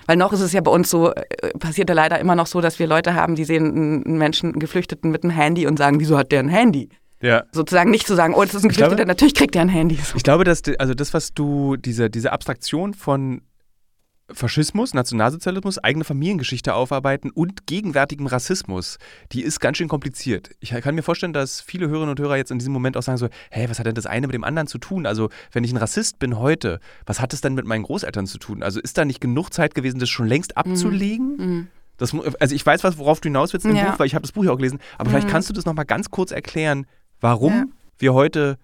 Weil noch ist es ja bei uns so, äh, passiert ja leider immer noch so, dass wir Leute haben, die sehen einen Menschen, einen Geflüchteten mit einem Handy und sagen, wieso hat der ein Handy? Ja. Sozusagen nicht zu sagen, oh, das ist ein Geflüchteter, natürlich kriegt er ein Handy. Ich glaube, dass also das, was du, diese, diese Abstraktion von Faschismus, Nationalsozialismus, eigene Familiengeschichte aufarbeiten und gegenwärtigem Rassismus, die ist ganz schön kompliziert. Ich kann mir vorstellen, dass viele Hörerinnen und Hörer jetzt in diesem Moment auch sagen so, hey, was hat denn das eine mit dem anderen zu tun? Also, wenn ich ein Rassist bin heute, was hat es denn mit meinen Großeltern zu tun? Also, ist da nicht genug Zeit gewesen, das schon längst abzulegen? Mhm. Mhm. Das, also ich weiß, worauf du hinaus willst im ja. Buch, weil ich habe das Buch ja auch gelesen. Aber mhm. vielleicht kannst du das nochmal ganz kurz erklären, warum ja. wir heute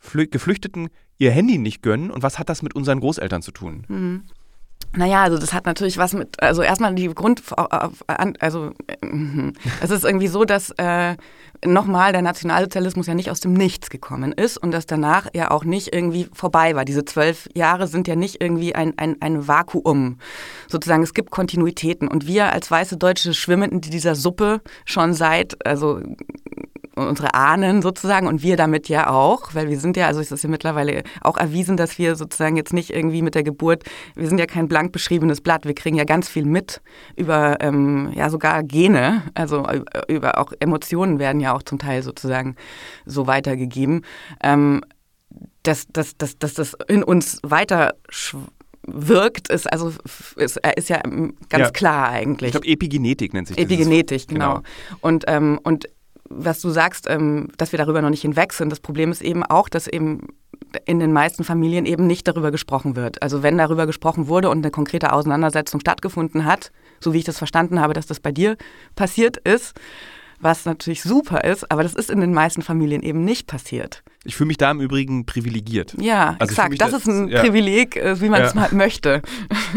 Geflüchteten ihr Handy nicht gönnen und was hat das mit unseren Großeltern zu tun? Mhm. Naja, also das hat natürlich was mit, also erstmal die Grund, also mhm. es ist irgendwie so, dass äh, nochmal der Nationalsozialismus ja nicht aus dem Nichts gekommen ist und dass danach ja auch nicht irgendwie vorbei war. Diese zwölf Jahre sind ja nicht irgendwie ein, ein, ein Vakuum. Sozusagen, es gibt Kontinuitäten und wir als weiße Deutsche schwimmen in dieser Suppe schon seit, also unsere Ahnen sozusagen und wir damit ja auch, weil wir sind ja, also es ist ja mittlerweile auch erwiesen, dass wir sozusagen jetzt nicht irgendwie mit der Geburt, wir sind ja kein blank beschriebenes Blatt, wir kriegen ja ganz viel mit über ähm, ja sogar Gene, also über auch Emotionen werden ja auch zum Teil sozusagen so weitergegeben, ähm, dass, dass, dass, dass das in uns weiter wirkt, ist also ist, ist ja ganz ja. klar eigentlich. Ich glaube, Epigenetik nennt sich das. Epigenetik, genau. genau. Und, ähm, und was du sagst, ähm, dass wir darüber noch nicht hinweg sind. Das Problem ist eben auch, dass eben in den meisten Familien eben nicht darüber gesprochen wird. Also wenn darüber gesprochen wurde und eine konkrete Auseinandersetzung stattgefunden hat, so wie ich das verstanden habe, dass das bei dir passiert ist, was natürlich super ist, aber das ist in den meisten Familien eben nicht passiert. Ich fühle mich da im Übrigen privilegiert. Ja, also exakt. Das, das ist ein ja. Privileg, äh, wie man es mal möchte. [laughs]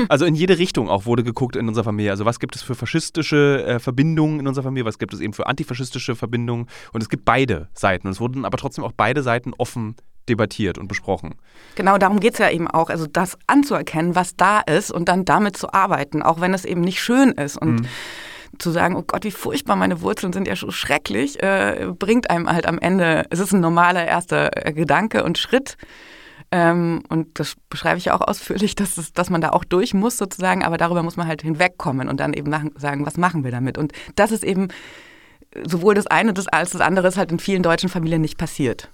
Also in jede Richtung auch wurde geguckt in unserer Familie. Also was gibt es für faschistische äh, Verbindungen in unserer Familie, was gibt es eben für antifaschistische Verbindungen. Und es gibt beide Seiten. Und es wurden aber trotzdem auch beide Seiten offen debattiert und besprochen. Genau, darum geht es ja eben auch, also das anzuerkennen, was da ist und dann damit zu arbeiten, auch wenn es eben nicht schön ist. Und mhm zu sagen, oh Gott, wie furchtbar, meine Wurzeln sind ja schon schrecklich, äh, bringt einem halt am Ende, es ist ein normaler erster äh, Gedanke und Schritt. Ähm, und das beschreibe ich ja auch ausführlich, dass, es, dass man da auch durch muss sozusagen, aber darüber muss man halt hinwegkommen und dann eben machen, sagen, was machen wir damit? Und das ist eben sowohl das eine als das andere ist halt in vielen deutschen Familien nicht passiert.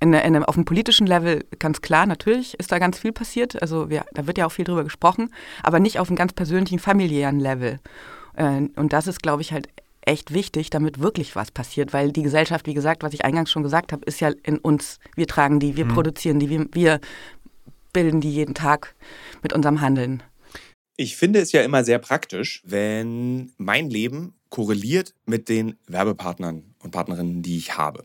In, in, auf dem politischen Level ganz klar, natürlich ist da ganz viel passiert. Also wir, da wird ja auch viel drüber gesprochen, aber nicht auf einem ganz persönlichen, familiären Level. Äh, und das ist, glaube ich, halt echt wichtig, damit wirklich was passiert, weil die Gesellschaft, wie gesagt, was ich eingangs schon gesagt habe, ist ja in uns. Wir tragen die, wir mhm. produzieren die, wir, wir bilden die jeden Tag mit unserem Handeln. Ich finde es ja immer sehr praktisch, wenn mein Leben korreliert mit den Werbepartnern und Partnerinnen, die ich habe.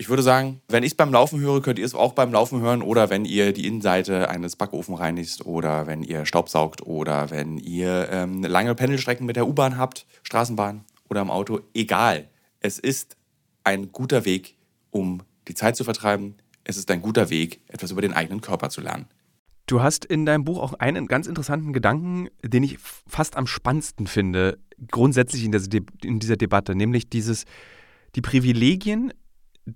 ich würde sagen, wenn ich es beim Laufen höre, könnt ihr es auch beim Laufen hören oder wenn ihr die Innenseite eines Backofen reinigt oder wenn ihr Staubsaugt oder wenn ihr ähm, lange Pendelstrecken mit der U-Bahn habt, Straßenbahn oder im Auto. Egal. Es ist ein guter Weg, um die Zeit zu vertreiben. Es ist ein guter Weg, etwas über den eigenen Körper zu lernen. Du hast in deinem Buch auch einen ganz interessanten Gedanken, den ich fast am spannendsten finde, grundsätzlich in, in dieser Debatte, nämlich dieses, die Privilegien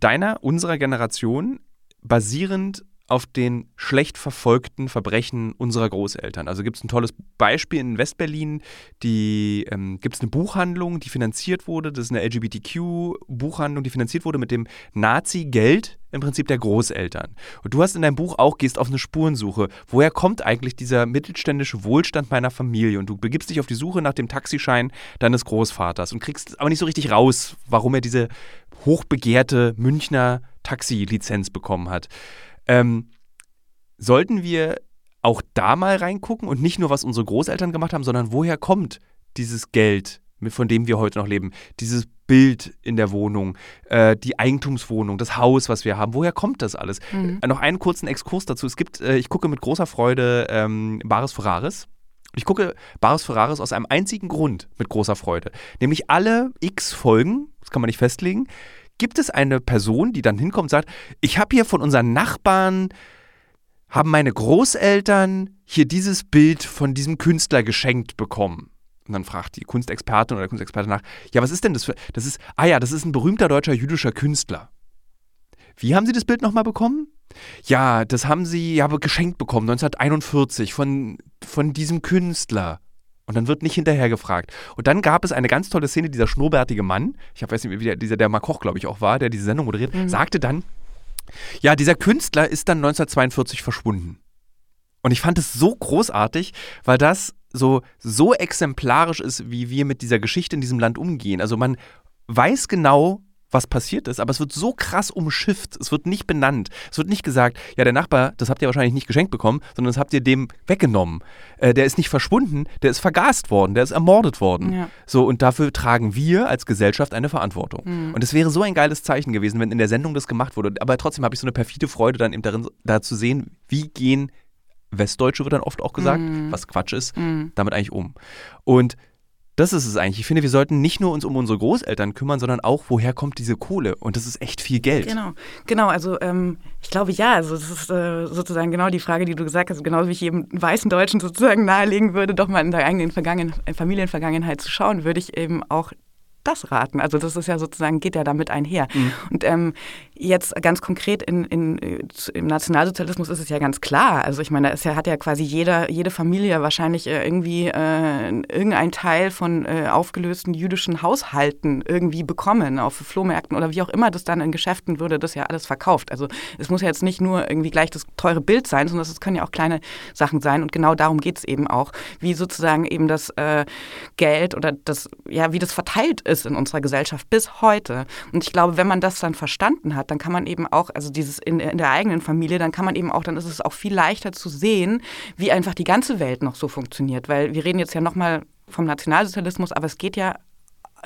deiner, unserer Generation basierend auf den schlecht verfolgten Verbrechen unserer Großeltern. Also gibt es ein tolles Beispiel in Westberlin, die ähm, gibt es eine Buchhandlung, die finanziert wurde, das ist eine LGBTQ-Buchhandlung, die finanziert wurde mit dem Nazi-Geld im Prinzip der Großeltern. Und du hast in deinem Buch auch, gehst auf eine Spurensuche. Woher kommt eigentlich dieser mittelständische Wohlstand meiner Familie? Und du begibst dich auf die Suche nach dem Taxischein deines Großvaters und kriegst aber nicht so richtig raus, warum er diese hochbegehrte Münchner Taxilizenz bekommen hat. Ähm, sollten wir auch da mal reingucken und nicht nur, was unsere Großeltern gemacht haben, sondern woher kommt dieses Geld, von dem wir heute noch leben? Dieses Bild in der Wohnung, äh, die Eigentumswohnung, das Haus, was wir haben. Woher kommt das alles? Mhm. Äh, noch einen kurzen Exkurs dazu. Es gibt, äh, ich gucke mit großer Freude ähm, Bares Ferraris. Ich gucke Bares Ferraris aus einem einzigen Grund mit großer Freude. Nämlich alle x Folgen, das kann man nicht festlegen, gibt es eine Person, die dann hinkommt und sagt, ich habe hier von unseren Nachbarn, haben meine Großeltern hier dieses Bild von diesem Künstler geschenkt bekommen. Und dann fragt die Kunstexpertin oder der Kunstexperte nach, ja, was ist denn das für, das ist, ah ja, das ist ein berühmter deutscher jüdischer Künstler. Wie haben Sie das Bild nochmal bekommen? Ja, das haben Sie ja geschenkt bekommen, 1941, von, von diesem Künstler. Und dann wird nicht hinterher gefragt. Und dann gab es eine ganz tolle Szene, dieser schnurrbärtige Mann, ich weiß nicht, wie der, dieser, der Makoch, glaube ich, auch war, der diese Sendung moderiert, mhm. sagte dann, ja, dieser Künstler ist dann 1942 verschwunden. Und ich fand es so großartig, weil das so, so exemplarisch ist, wie wir mit dieser Geschichte in diesem Land umgehen. Also man weiß genau, was passiert ist, aber es wird so krass umschifft, es wird nicht benannt, es wird nicht gesagt, ja, der Nachbar, das habt ihr wahrscheinlich nicht geschenkt bekommen, sondern das habt ihr dem weggenommen. Äh, der ist nicht verschwunden, der ist vergast worden, der ist ermordet worden. Ja. So, und dafür tragen wir als Gesellschaft eine Verantwortung. Mhm. Und es wäre so ein geiles Zeichen gewesen, wenn in der Sendung das gemacht wurde. Aber trotzdem habe ich so eine perfide Freude dann eben darin, da zu sehen, wie gehen Westdeutsche, wird dann oft auch gesagt, mhm. was Quatsch ist, mhm. damit eigentlich um. Und das ist es eigentlich. Ich finde, wir sollten nicht nur uns um unsere Großeltern kümmern, sondern auch, woher kommt diese Kohle? Und das ist echt viel Geld. Genau, genau. Also ähm, ich glaube ja. Also das ist äh, sozusagen genau die Frage, die du gesagt hast. Genauso wie ich jedem weißen Deutschen sozusagen nahelegen würde, doch mal in der eigenen Vergangen Familienvergangenheit zu schauen, würde ich eben auch das raten. Also das ist ja sozusagen, geht ja damit einher. Mhm. Und ähm, Jetzt ganz konkret in, in, im Nationalsozialismus ist es ja ganz klar. Also ich meine, da ist ja, hat ja quasi jeder, jede Familie wahrscheinlich äh, irgendwie äh, irgendein Teil von äh, aufgelösten jüdischen Haushalten irgendwie bekommen auf Flohmärkten oder wie auch immer das dann in Geschäften würde, das ja alles verkauft. Also es muss ja jetzt nicht nur irgendwie gleich das teure Bild sein, sondern es können ja auch kleine Sachen sein und genau darum geht es eben auch, wie sozusagen eben das äh, Geld oder das, ja, wie das verteilt ist in unserer Gesellschaft bis heute. Und ich glaube, wenn man das dann verstanden hat, hat, dann kann man eben auch, also dieses in, in der eigenen Familie, dann kann man eben auch, dann ist es auch viel leichter zu sehen, wie einfach die ganze Welt noch so funktioniert. Weil wir reden jetzt ja nochmal vom Nationalsozialismus, aber es geht ja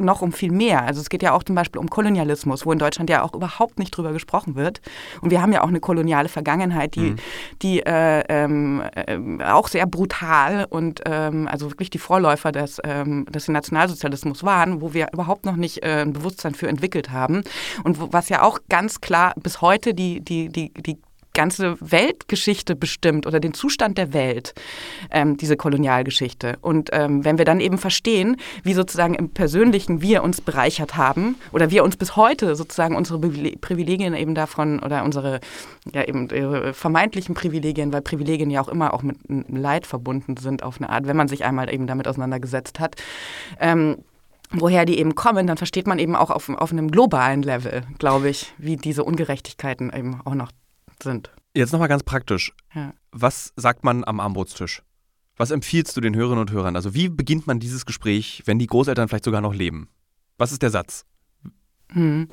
noch um viel mehr. Also es geht ja auch zum Beispiel um Kolonialismus, wo in Deutschland ja auch überhaupt nicht drüber gesprochen wird. Und wir haben ja auch eine koloniale Vergangenheit, die, mhm. die äh, ähm, äh, auch sehr brutal und ähm, also wirklich die Vorläufer des, ähm, des Nationalsozialismus waren, wo wir überhaupt noch nicht äh, ein Bewusstsein für entwickelt haben. Und wo, was ja auch ganz klar bis heute die, die, die, die ganze Weltgeschichte bestimmt oder den Zustand der Welt, ähm, diese Kolonialgeschichte. Und ähm, wenn wir dann eben verstehen, wie sozusagen im Persönlichen wir uns bereichert haben oder wir uns bis heute sozusagen unsere Privilegien eben davon oder unsere ja, eben vermeintlichen Privilegien, weil Privilegien ja auch immer auch mit Leid verbunden sind auf eine Art, wenn man sich einmal eben damit auseinandergesetzt hat. Ähm, woher die eben kommen, dann versteht man eben auch auf, auf einem globalen Level, glaube ich, wie diese Ungerechtigkeiten eben auch noch sind. Jetzt nochmal ganz praktisch. Ja. Was sagt man am Armbrotstisch? Was empfiehlst du den Hörerinnen und Hörern? Also wie beginnt man dieses Gespräch, wenn die Großeltern vielleicht sogar noch leben? Was ist der Satz? Hm.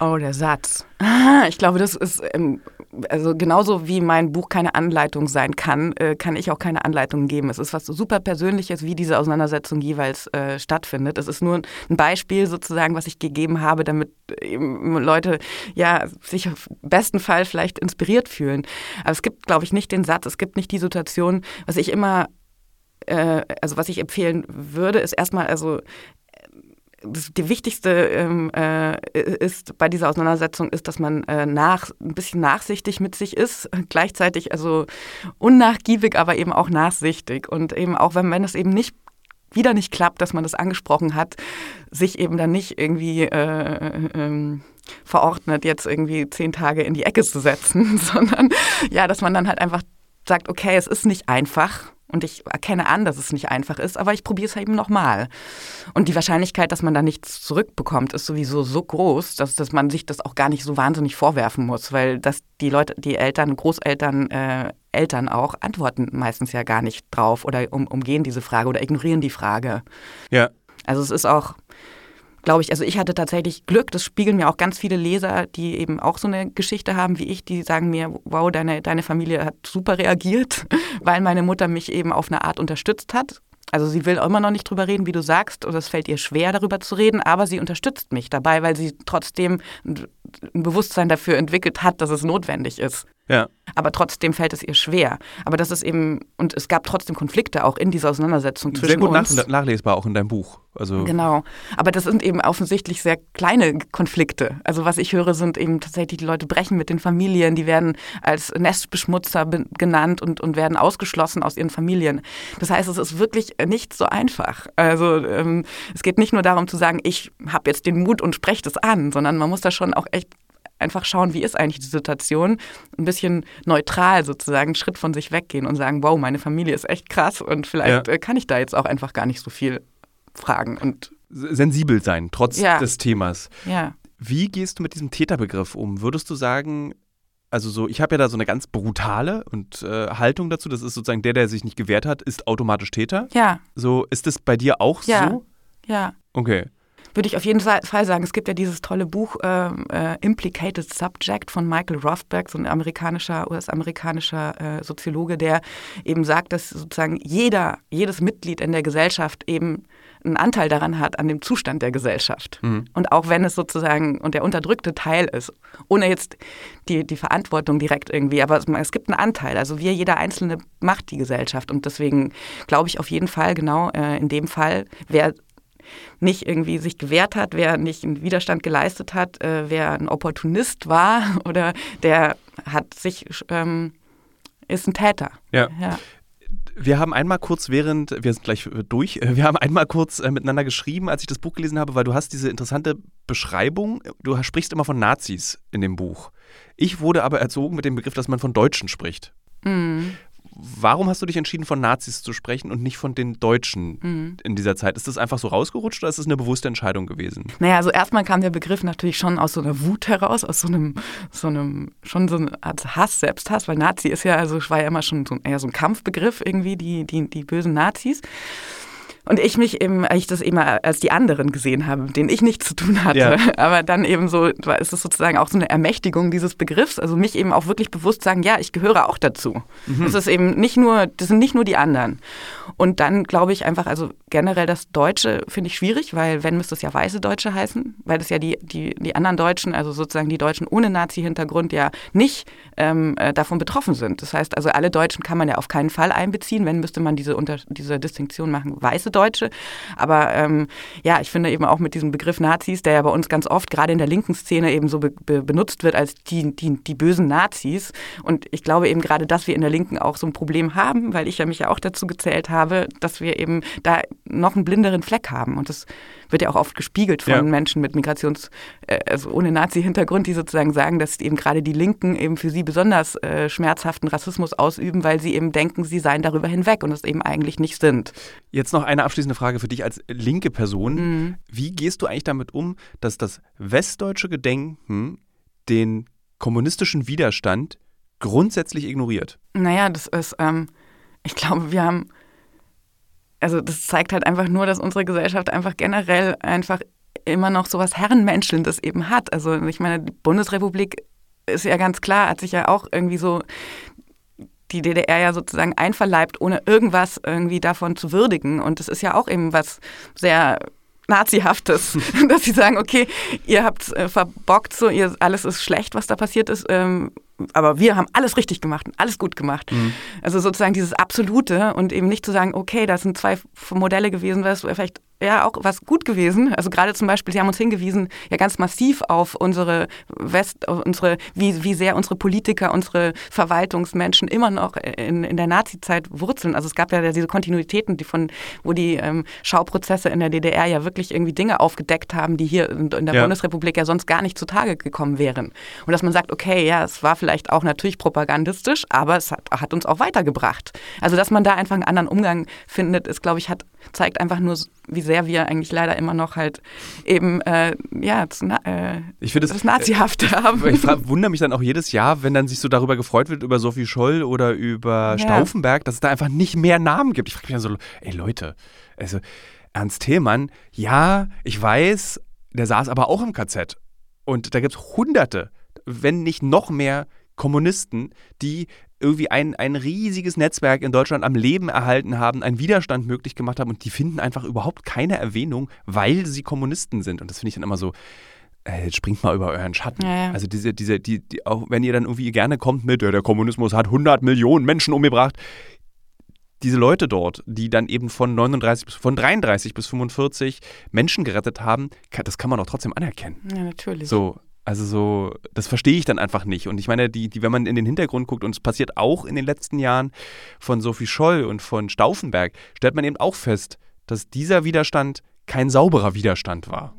Oh, der Satz. [laughs] Ich glaube, das ist ähm, also genauso wie mein Buch keine Anleitung sein kann, äh, kann ich auch keine Anleitung geben. Es ist was super Persönliches, wie diese Auseinandersetzung jeweils äh, stattfindet. Es ist nur ein Beispiel sozusagen, was ich gegeben habe, damit Leute ja sich im besten Fall vielleicht inspiriert fühlen. Aber es gibt, glaube ich, nicht den Satz, es gibt nicht die Situation, was ich immer äh, also was ich empfehlen würde, ist erstmal also die wichtigste ähm, äh, ist bei dieser Auseinandersetzung ist, dass man äh, nach, ein bisschen nachsichtig mit sich ist, [laughs] gleichzeitig also unnachgiebig, aber eben auch nachsichtig. Und eben auch wenn, wenn es eben nicht wieder nicht klappt, dass man das angesprochen hat, sich eben dann nicht irgendwie äh, ähm, verordnet, jetzt irgendwie zehn Tage in die Ecke zu setzen, [laughs] sondern ja, dass man dann halt einfach sagt, okay, es ist nicht einfach und ich erkenne an, dass es nicht einfach ist, aber ich probiere es eben nochmal. Und die Wahrscheinlichkeit, dass man da nichts zurückbekommt, ist sowieso so groß, dass, dass man sich das auch gar nicht so wahnsinnig vorwerfen muss, weil das die Leute, die Eltern, Großeltern, äh, Eltern auch antworten meistens ja gar nicht drauf oder um, umgehen diese Frage oder ignorieren die Frage. Ja. Also es ist auch, glaube ich, also ich hatte tatsächlich Glück, das spiegeln mir auch ganz viele Leser, die eben auch so eine Geschichte haben wie ich, die sagen mir, wow, deine, deine Familie hat super reagiert, [laughs] weil meine Mutter mich eben auf eine Art unterstützt hat. Also sie will immer noch nicht drüber reden, wie du sagst, oder es fällt ihr schwer, darüber zu reden, aber sie unterstützt mich dabei, weil sie trotzdem ein Bewusstsein dafür entwickelt hat, dass es notwendig ist. Ja. Aber trotzdem fällt es ihr schwer. Aber das ist eben, und es gab trotzdem Konflikte auch in dieser Auseinandersetzung zwischen Sehr gut uns. Nach, nachlesbar auch in deinem Buch. Also genau. Aber das sind eben offensichtlich sehr kleine Konflikte. Also was ich höre, sind eben tatsächlich, die Leute brechen mit den Familien, die werden als Nestbeschmutzer genannt und, und werden ausgeschlossen aus ihren Familien. Das heißt, es ist wirklich nicht so einfach. Also ähm, es geht nicht nur darum zu sagen, ich habe jetzt den Mut und spreche das an, sondern man muss da schon auch echt einfach schauen, wie ist eigentlich die Situation, ein bisschen neutral sozusagen, einen Schritt von sich weggehen und sagen, wow, meine Familie ist echt krass und vielleicht ja. Äh, kann ich da jetzt auch einfach gar nicht so viel fragen und sensibel sein, trotz ja. des Themas. Ja. Wie gehst du mit diesem Täterbegriff um? Würdest du sagen, also so, ich habe ja da so eine ganz brutale und äh, Haltung dazu. Das ist sozusagen der, der sich nicht gewehrt hat, ist automatisch Täter. Ja. So, ist das bei dir auch ja. so? Ja. Okay würde ich auf jeden Fall sagen, es gibt ja dieses tolle Buch ähm, äh, Implicated Subject von Michael Rothberg, so ein amerikanischer, US-amerikanischer äh, Soziologe, der eben sagt, dass sozusagen jeder, jedes Mitglied in der Gesellschaft eben einen Anteil daran hat, an dem Zustand der Gesellschaft. Mhm. Und auch wenn es sozusagen und der unterdrückte Teil ist, ohne jetzt die, die Verantwortung direkt irgendwie, aber es, es gibt einen Anteil. Also wir, jeder Einzelne macht die Gesellschaft. Und deswegen glaube ich auf jeden Fall, genau äh, in dem Fall, wer nicht irgendwie sich gewehrt hat, wer nicht einen Widerstand geleistet hat, äh, wer ein Opportunist war [laughs] oder der hat sich ähm, ist ein Täter. Ja. ja. Wir haben einmal kurz während, wir sind gleich durch, wir haben einmal kurz äh, miteinander geschrieben, als ich das Buch gelesen habe, weil du hast diese interessante Beschreibung, du sprichst immer von Nazis in dem Buch. Ich wurde aber erzogen mit dem Begriff, dass man von Deutschen spricht. Mhm. Warum hast du dich entschieden, von Nazis zu sprechen und nicht von den Deutschen mhm. in dieser Zeit? Ist das einfach so rausgerutscht oder ist das eine bewusste Entscheidung gewesen? Naja, also erstmal kam der Begriff natürlich schon aus so einer Wut heraus, aus so einem, so einem schon so eine Art Hass, Selbsthass, weil Nazi ist ja, also war ja immer schon so, eher so ein Kampfbegriff irgendwie, die, die, die bösen Nazis. Und ich mich eben, ich das eben als die anderen gesehen habe, mit denen ich nichts zu tun hatte. Ja. [laughs] Aber dann eben so, ist es sozusagen auch so eine Ermächtigung dieses Begriffs, also mich eben auch wirklich bewusst sagen, ja, ich gehöre auch dazu. Mhm. Das ist eben nicht nur, das sind nicht nur die anderen. Und dann glaube ich einfach, also generell das Deutsche finde ich schwierig, weil wenn müsste es ja weiße Deutsche heißen, weil das ja die, die, die anderen Deutschen, also sozusagen die Deutschen ohne Nazi-Hintergrund ja nicht ähm, äh, davon betroffen sind. Das heißt, also alle Deutschen kann man ja auf keinen Fall einbeziehen, wenn müsste man diese, unter, diese Distinktion machen, weiße Deutsche. Aber ähm, ja, ich finde eben auch mit diesem Begriff Nazis, der ja bei uns ganz oft gerade in der linken Szene eben so be be benutzt wird als die, die, die bösen Nazis. Und ich glaube eben gerade, dass wir in der Linken auch so ein Problem haben, weil ich ja mich ja auch dazu gezählt habe, dass wir eben da noch einen blinderen Fleck haben. Und das wird ja auch oft gespiegelt von ja. Menschen mit Migrations-, äh, also ohne Nazi-Hintergrund, die sozusagen sagen, dass eben gerade die Linken eben für sie besonders äh, schmerzhaften Rassismus ausüben, weil sie eben denken, sie seien darüber hinweg und es eben eigentlich nicht sind. Jetzt noch eine abschließende Frage für dich als linke Person. Mhm. Wie gehst du eigentlich damit um, dass das westdeutsche Gedenken den kommunistischen Widerstand grundsätzlich ignoriert? Naja, das ist, ähm, ich glaube, wir haben also das zeigt halt einfach nur, dass unsere Gesellschaft einfach generell einfach immer noch so was Herrenmenschelndes eben hat. Also ich meine, die Bundesrepublik ist ja ganz klar, hat sich ja auch irgendwie so die DDR ja sozusagen einverleibt, ohne irgendwas irgendwie davon zu würdigen. Und das ist ja auch eben was sehr Nazihaftes, [laughs] dass sie sagen, okay, ihr habt äh, verbockt, so ihr alles ist schlecht, was da passiert ist. Ähm, aber wir haben alles richtig gemacht und alles gut gemacht. Mhm. Also sozusagen dieses Absolute und eben nicht zu sagen, okay, das sind zwei Modelle gewesen, was vielleicht ja auch was gut gewesen. Also gerade zum Beispiel, Sie haben uns hingewiesen, ja ganz massiv auf unsere West, auf unsere, wie, wie sehr unsere Politiker, unsere Verwaltungsmenschen immer noch in, in der Nazi-Zeit wurzeln. Also es gab ja diese Kontinuitäten, die von, wo die ähm, Schauprozesse in der DDR ja wirklich irgendwie Dinge aufgedeckt haben, die hier in, in der ja. Bundesrepublik ja sonst gar nicht zutage gekommen wären. Und dass man sagt, okay, ja, es war vielleicht auch natürlich propagandistisch, aber es hat, hat uns auch weitergebracht. Also dass man da einfach einen anderen Umgang findet, ist, glaube ich, hat, zeigt einfach nur, wie sehr wir eigentlich leider immer noch halt eben äh, ja, das, äh, ich das, das Nazihafte haben. Ich wundere mich dann auch jedes Jahr, wenn dann sich so darüber gefreut wird, über Sophie Scholl oder über ja. Stauffenberg, dass es da einfach nicht mehr Namen gibt. Ich frage mich dann so, ey Leute, also Ernst Thälmann, ja, ich weiß, der saß aber auch im KZ. Und da gibt es hunderte, wenn nicht noch mehr Kommunisten, die irgendwie ein, ein riesiges Netzwerk in Deutschland am Leben erhalten haben, einen Widerstand möglich gemacht haben und die finden einfach überhaupt keine Erwähnung, weil sie Kommunisten sind. Und das finde ich dann immer so, äh, springt mal über euren Schatten. Ja, ja. Also diese, diese, die, die, auch wenn ihr dann irgendwie gerne kommt mit, der Kommunismus hat 100 Millionen Menschen umgebracht, diese Leute dort, die dann eben von 39 bis, von 33 bis 45 Menschen gerettet haben, das kann man doch trotzdem anerkennen. Ja, natürlich. So, also so, das verstehe ich dann einfach nicht. Und ich meine, die, die, wenn man in den Hintergrund guckt, und es passiert auch in den letzten Jahren von Sophie Scholl und von Stauffenberg, stellt man eben auch fest, dass dieser Widerstand kein sauberer Widerstand war.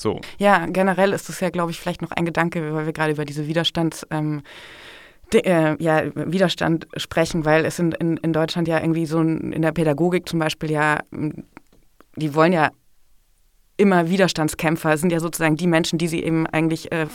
So. Ja, generell ist das ja, glaube ich, vielleicht noch ein Gedanke, weil wir gerade über diese Widerstands... Ähm, äh, ja, Widerstand sprechen, weil es in, in, in Deutschland ja irgendwie so in der Pädagogik zum Beispiel ja, die wollen ja immer Widerstandskämpfer, sind ja sozusagen die Menschen, die sie eben eigentlich, äh,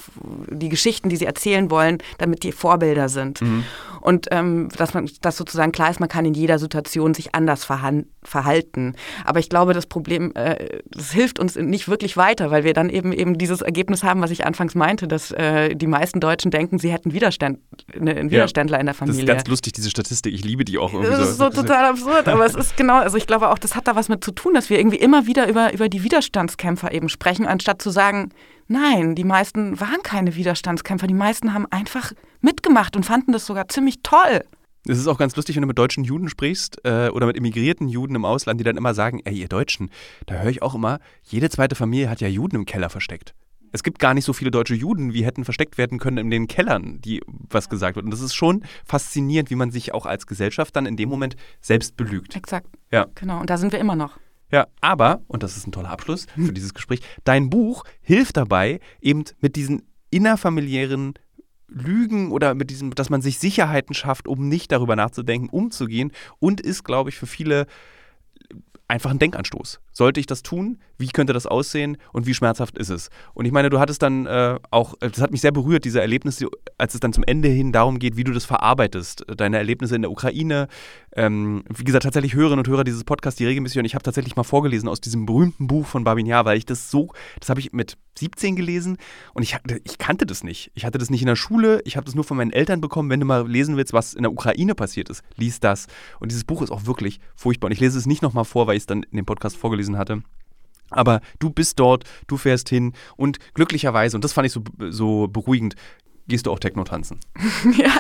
die Geschichten, die sie erzählen wollen, damit die Vorbilder sind. Mhm. Und ähm, dass man, dass sozusagen klar ist, man kann in jeder Situation sich anders verhalten. Aber ich glaube, das Problem, äh, das hilft uns nicht wirklich weiter, weil wir dann eben eben dieses Ergebnis haben, was ich anfangs meinte, dass äh, die meisten Deutschen denken, sie hätten Widerstand, ne, einen Widerständler ja, in der Familie. Das ist ganz lustig, diese Statistik. Ich liebe die auch irgendwie. Das ist so, so total absurd, aber es ist genau, also ich glaube auch, das hat da was mit zu tun, dass wir irgendwie immer wieder über, über die Widerstandskämpfer eben sprechen, anstatt zu sagen, Nein, die meisten waren keine Widerstandskämpfer. Die meisten haben einfach mitgemacht und fanden das sogar ziemlich toll. Es ist auch ganz lustig, wenn du mit deutschen Juden sprichst äh, oder mit emigrierten Juden im Ausland, die dann immer sagen, ey, ihr Deutschen, da höre ich auch immer, jede zweite Familie hat ja Juden im Keller versteckt. Es gibt gar nicht so viele deutsche Juden, wie hätten versteckt werden können in den Kellern, die was gesagt wird. Und das ist schon faszinierend, wie man sich auch als Gesellschaft dann in dem Moment selbst belügt. Exakt. Ja. Genau. Und da sind wir immer noch. Ja, aber, und das ist ein toller Abschluss für dieses Gespräch, dein Buch hilft dabei, eben mit diesen innerfamiliären Lügen oder mit diesem, dass man sich Sicherheiten schafft, um nicht darüber nachzudenken, umzugehen und ist, glaube ich, für viele einfach ein Denkanstoß. Sollte ich das tun? Wie könnte das aussehen? Und wie schmerzhaft ist es? Und ich meine, du hattest dann äh, auch, äh, das hat mich sehr berührt, diese Erlebnisse, als es dann zum Ende hin darum geht, wie du das verarbeitest. Deine Erlebnisse in der Ukraine. Ähm, wie gesagt, tatsächlich Hörerinnen und Hörer dieses Podcasts, die regelmäßig, und ich habe tatsächlich mal vorgelesen aus diesem berühmten Buch von Babinjar, weil ich das so, das habe ich mit 17 gelesen und ich, ich kannte das nicht. Ich hatte das nicht in der Schule, ich habe das nur von meinen Eltern bekommen. Wenn du mal lesen willst, was in der Ukraine passiert ist, lies das. Und dieses Buch ist auch wirklich furchtbar. Und ich lese es nicht nochmal vor, weil ich es dann in dem Podcast vorgelesen hatte. Aber du bist dort, du fährst hin und glücklicherweise, und das fand ich so, so beruhigend, gehst du auch Techno tanzen. [laughs] Ja.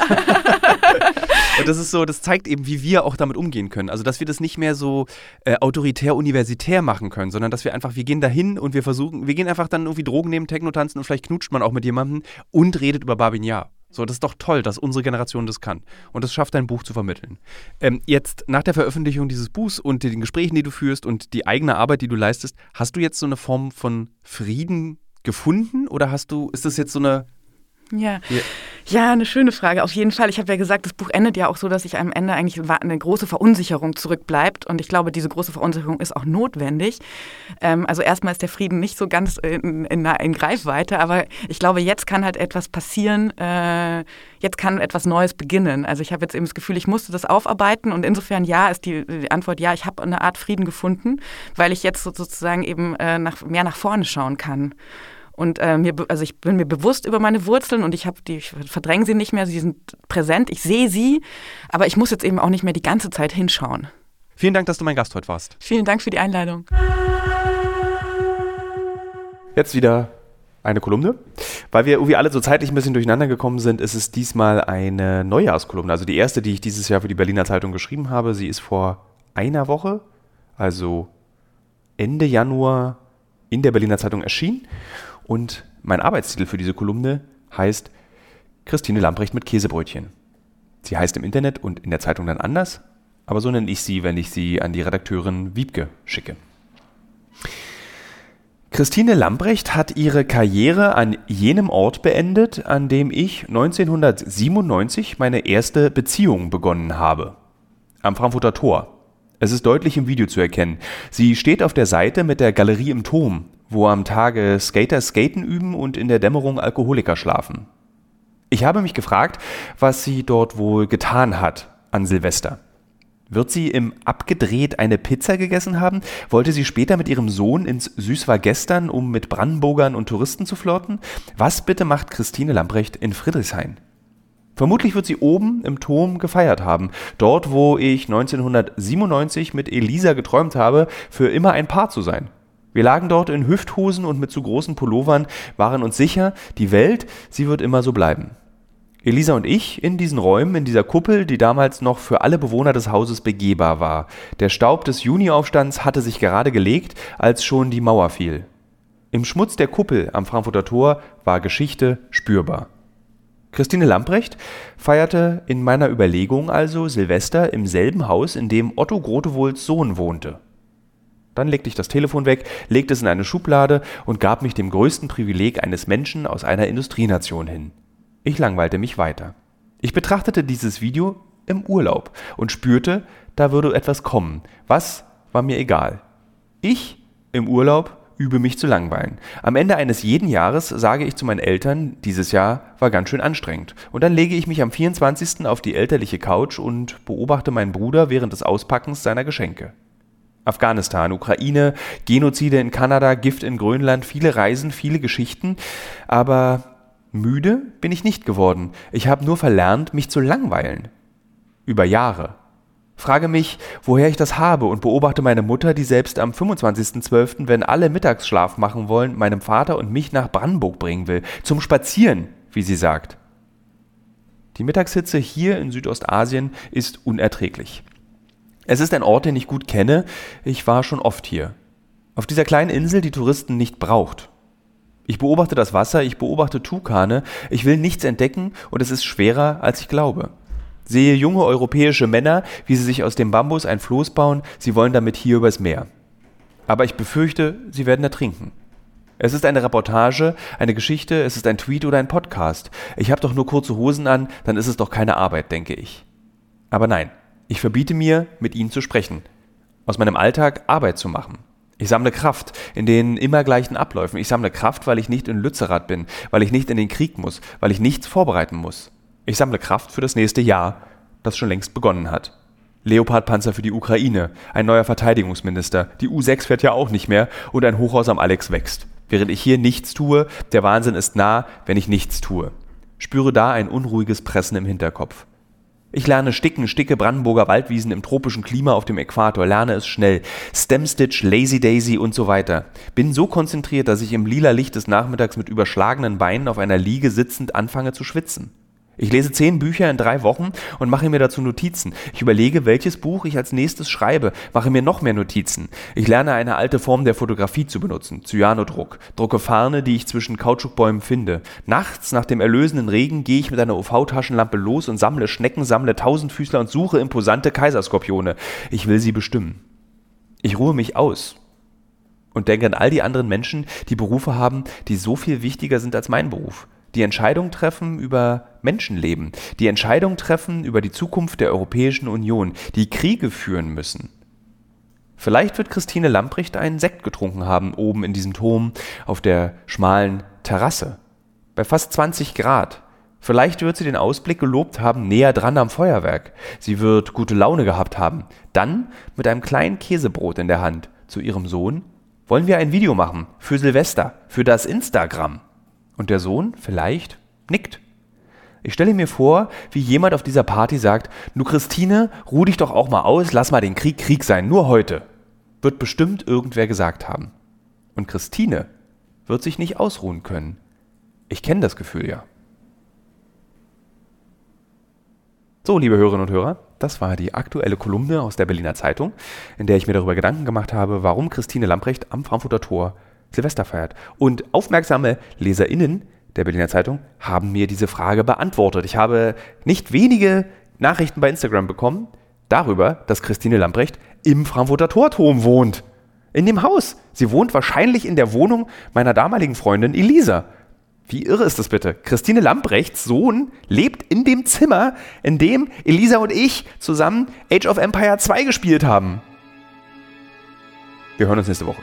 und das ist so, das zeigt eben, wie wir auch damit umgehen können. Also, dass wir das nicht mehr so äh, autoritär universitär machen können, sondern dass wir einfach, wir gehen dahin und wir versuchen, wir gehen einfach dann irgendwie Drogen nehmen, Techno tanzen und vielleicht knutscht man auch mit jemandem und redet über Babinjar. So, das ist doch toll, dass unsere Generation das kann. Und das schafft dein Buch zu vermitteln. Ähm, jetzt, nach der Veröffentlichung dieses Buchs und den Gesprächen, die du führst und die eigene Arbeit, die du leistest, hast du jetzt so eine Form von Frieden gefunden oder hast du, ist das jetzt so eine ja. ja. ja, eine schöne Frage. Auf jeden Fall. Ich habe ja gesagt, das Buch endet ja auch so, dass sich am Ende eigentlich eine große Verunsicherung zurückbleibt. Und ich glaube, diese große Verunsicherung ist auch notwendig. Ähm, also erstmal ist der Frieden nicht so ganz in, in, in, Greifweite, aber ich glaube, jetzt kann halt etwas passieren. Äh, jetzt kann etwas Neues beginnen. Also ich habe jetzt eben das Gefühl, ich musste das aufarbeiten. Und insofern ja, ist die, die Antwort ja, ich habe eine Art Frieden gefunden, weil ich jetzt sozusagen eben äh, nach, mehr nach vorne schauen kann. Und äh, mir, also ich bin mir bewusst über meine Wurzeln und ich habe die, ich verdränge sie nicht mehr, sie sind präsent, ich sehe sie, aber ich muss jetzt eben auch nicht mehr die ganze Zeit hinschauen. Vielen Dank, dass du mein Gast heute warst. Vielen Dank für die Einladung. Jetzt wieder eine Kolumne. Weil wir irgendwie alle so zeitlich ein bisschen durcheinander gekommen sind, ist es diesmal eine Neujahrskolumne. Also die erste, die ich dieses Jahr für die Berliner Zeitung geschrieben habe. Sie ist vor einer Woche, also Ende Januar, in der Berliner Zeitung erschienen. Und mein Arbeitstitel für diese Kolumne heißt Christine Lamprecht mit Käsebrötchen. Sie heißt im Internet und in der Zeitung dann anders, aber so nenne ich sie, wenn ich sie an die Redakteurin Wiebke schicke. Christine Lambrecht hat ihre Karriere an jenem Ort beendet, an dem ich 1997 meine erste Beziehung begonnen habe. Am Frankfurter Tor. Es ist deutlich im Video zu erkennen. Sie steht auf der Seite mit der Galerie im Turm wo am Tage Skater Skaten üben und in der Dämmerung Alkoholiker schlafen. Ich habe mich gefragt, was sie dort wohl getan hat an Silvester. Wird sie im Abgedreht eine Pizza gegessen haben? Wollte sie später mit ihrem Sohn ins Süß war gestern, um mit Brandenburgern und Touristen zu flirten? Was bitte macht Christine Lambrecht in Friedrichshain? Vermutlich wird sie oben im Turm gefeiert haben, dort wo ich 1997 mit Elisa geträumt habe, für immer ein Paar zu sein. Wir lagen dort in Hüfthosen und mit zu großen Pullovern, waren uns sicher, die Welt, sie wird immer so bleiben. Elisa und ich in diesen Räumen, in dieser Kuppel, die damals noch für alle Bewohner des Hauses begehbar war. Der Staub des Juniaufstands hatte sich gerade gelegt, als schon die Mauer fiel. Im Schmutz der Kuppel am Frankfurter Tor war Geschichte spürbar. Christine Lamprecht feierte in meiner Überlegung also Silvester im selben Haus, in dem Otto Grotewohls Sohn wohnte. Dann legte ich das Telefon weg, legte es in eine Schublade und gab mich dem größten Privileg eines Menschen aus einer Industrienation hin. Ich langweilte mich weiter. Ich betrachtete dieses Video im Urlaub und spürte, da würde etwas kommen. Was war mir egal. Ich im Urlaub übe mich zu langweilen. Am Ende eines jeden Jahres sage ich zu meinen Eltern, dieses Jahr war ganz schön anstrengend. Und dann lege ich mich am 24. auf die elterliche Couch und beobachte meinen Bruder während des Auspackens seiner Geschenke. Afghanistan, Ukraine, Genozide in Kanada, Gift in Grönland, viele Reisen, viele Geschichten. Aber müde bin ich nicht geworden. Ich habe nur verlernt, mich zu langweilen. Über Jahre. Frage mich, woher ich das habe und beobachte meine Mutter, die selbst am 25.12., wenn alle Mittagsschlaf machen wollen, meinem Vater und mich nach Brandenburg bringen will. Zum Spazieren, wie sie sagt. Die Mittagshitze hier in Südostasien ist unerträglich. Es ist ein Ort, den ich gut kenne. Ich war schon oft hier. Auf dieser kleinen Insel, die Touristen nicht braucht. Ich beobachte das Wasser, ich beobachte Tukane, ich will nichts entdecken und es ist schwerer, als ich glaube. Sehe junge europäische Männer, wie sie sich aus dem Bambus ein Floß bauen, sie wollen damit hier übers Meer. Aber ich befürchte, sie werden ertrinken. Es ist eine Reportage, eine Geschichte, es ist ein Tweet oder ein Podcast. Ich habe doch nur kurze Hosen an, dann ist es doch keine Arbeit, denke ich. Aber nein, ich verbiete mir, mit ihnen zu sprechen, aus meinem Alltag Arbeit zu machen. Ich sammle Kraft in den immer gleichen Abläufen. Ich sammle Kraft, weil ich nicht in Lützerath bin, weil ich nicht in den Krieg muss, weil ich nichts vorbereiten muss. Ich sammle Kraft für das nächste Jahr, das schon längst begonnen hat. Leopardpanzer für die Ukraine, ein neuer Verteidigungsminister, die U6 fährt ja auch nicht mehr und ein Hochhaus am Alex wächst. Während ich hier nichts tue, der Wahnsinn ist nah, wenn ich nichts tue. Spüre da ein unruhiges Pressen im Hinterkopf. Ich lerne Sticken, Sticke Brandenburger Waldwiesen im tropischen Klima auf dem Äquator, lerne es schnell. Stemstitch, Lazy Daisy und so weiter. Bin so konzentriert, dass ich im lila Licht des Nachmittags mit überschlagenen Beinen auf einer Liege sitzend anfange zu schwitzen. Ich lese zehn Bücher in drei Wochen und mache mir dazu Notizen. Ich überlege, welches Buch ich als nächstes schreibe, mache mir noch mehr Notizen. Ich lerne eine alte Form der Fotografie zu benutzen, Cyanodruck, drucke Farne, die ich zwischen Kautschukbäumen finde. Nachts, nach dem erlösenden Regen, gehe ich mit einer UV-Taschenlampe los und sammle Schnecken, sammle Tausendfüßler und suche imposante Kaiserskorpione. Ich will sie bestimmen. Ich ruhe mich aus und denke an all die anderen Menschen, die Berufe haben, die so viel wichtiger sind als mein Beruf die Entscheidung treffen über Menschenleben, die Entscheidung treffen über die Zukunft der Europäischen Union, die Kriege führen müssen. Vielleicht wird Christine Lamprecht einen Sekt getrunken haben oben in diesem Turm auf der schmalen Terrasse. Bei fast 20 Grad. Vielleicht wird sie den Ausblick gelobt haben, näher dran am Feuerwerk. Sie wird gute Laune gehabt haben. Dann mit einem kleinen Käsebrot in der Hand zu ihrem Sohn. Wollen wir ein Video machen für Silvester, für das Instagram? Und der Sohn vielleicht nickt. Ich stelle mir vor, wie jemand auf dieser Party sagt, Nu Christine, ruh dich doch auch mal aus, lass mal den Krieg Krieg sein, nur heute. Wird bestimmt irgendwer gesagt haben. Und Christine wird sich nicht ausruhen können. Ich kenne das Gefühl ja. So, liebe Hörerinnen und Hörer, das war die aktuelle Kolumne aus der Berliner Zeitung, in der ich mir darüber Gedanken gemacht habe, warum Christine Lamprecht am Frankfurter Tor Silvester feiert. Und aufmerksame LeserInnen der Berliner Zeitung haben mir diese Frage beantwortet. Ich habe nicht wenige Nachrichten bei Instagram bekommen darüber, dass Christine Lambrecht im Frankfurter Torturm wohnt. In dem Haus. Sie wohnt wahrscheinlich in der Wohnung meiner damaligen Freundin Elisa. Wie irre ist das bitte? Christine Lambrechts Sohn lebt in dem Zimmer, in dem Elisa und ich zusammen Age of Empire 2 gespielt haben. Wir hören uns nächste Woche.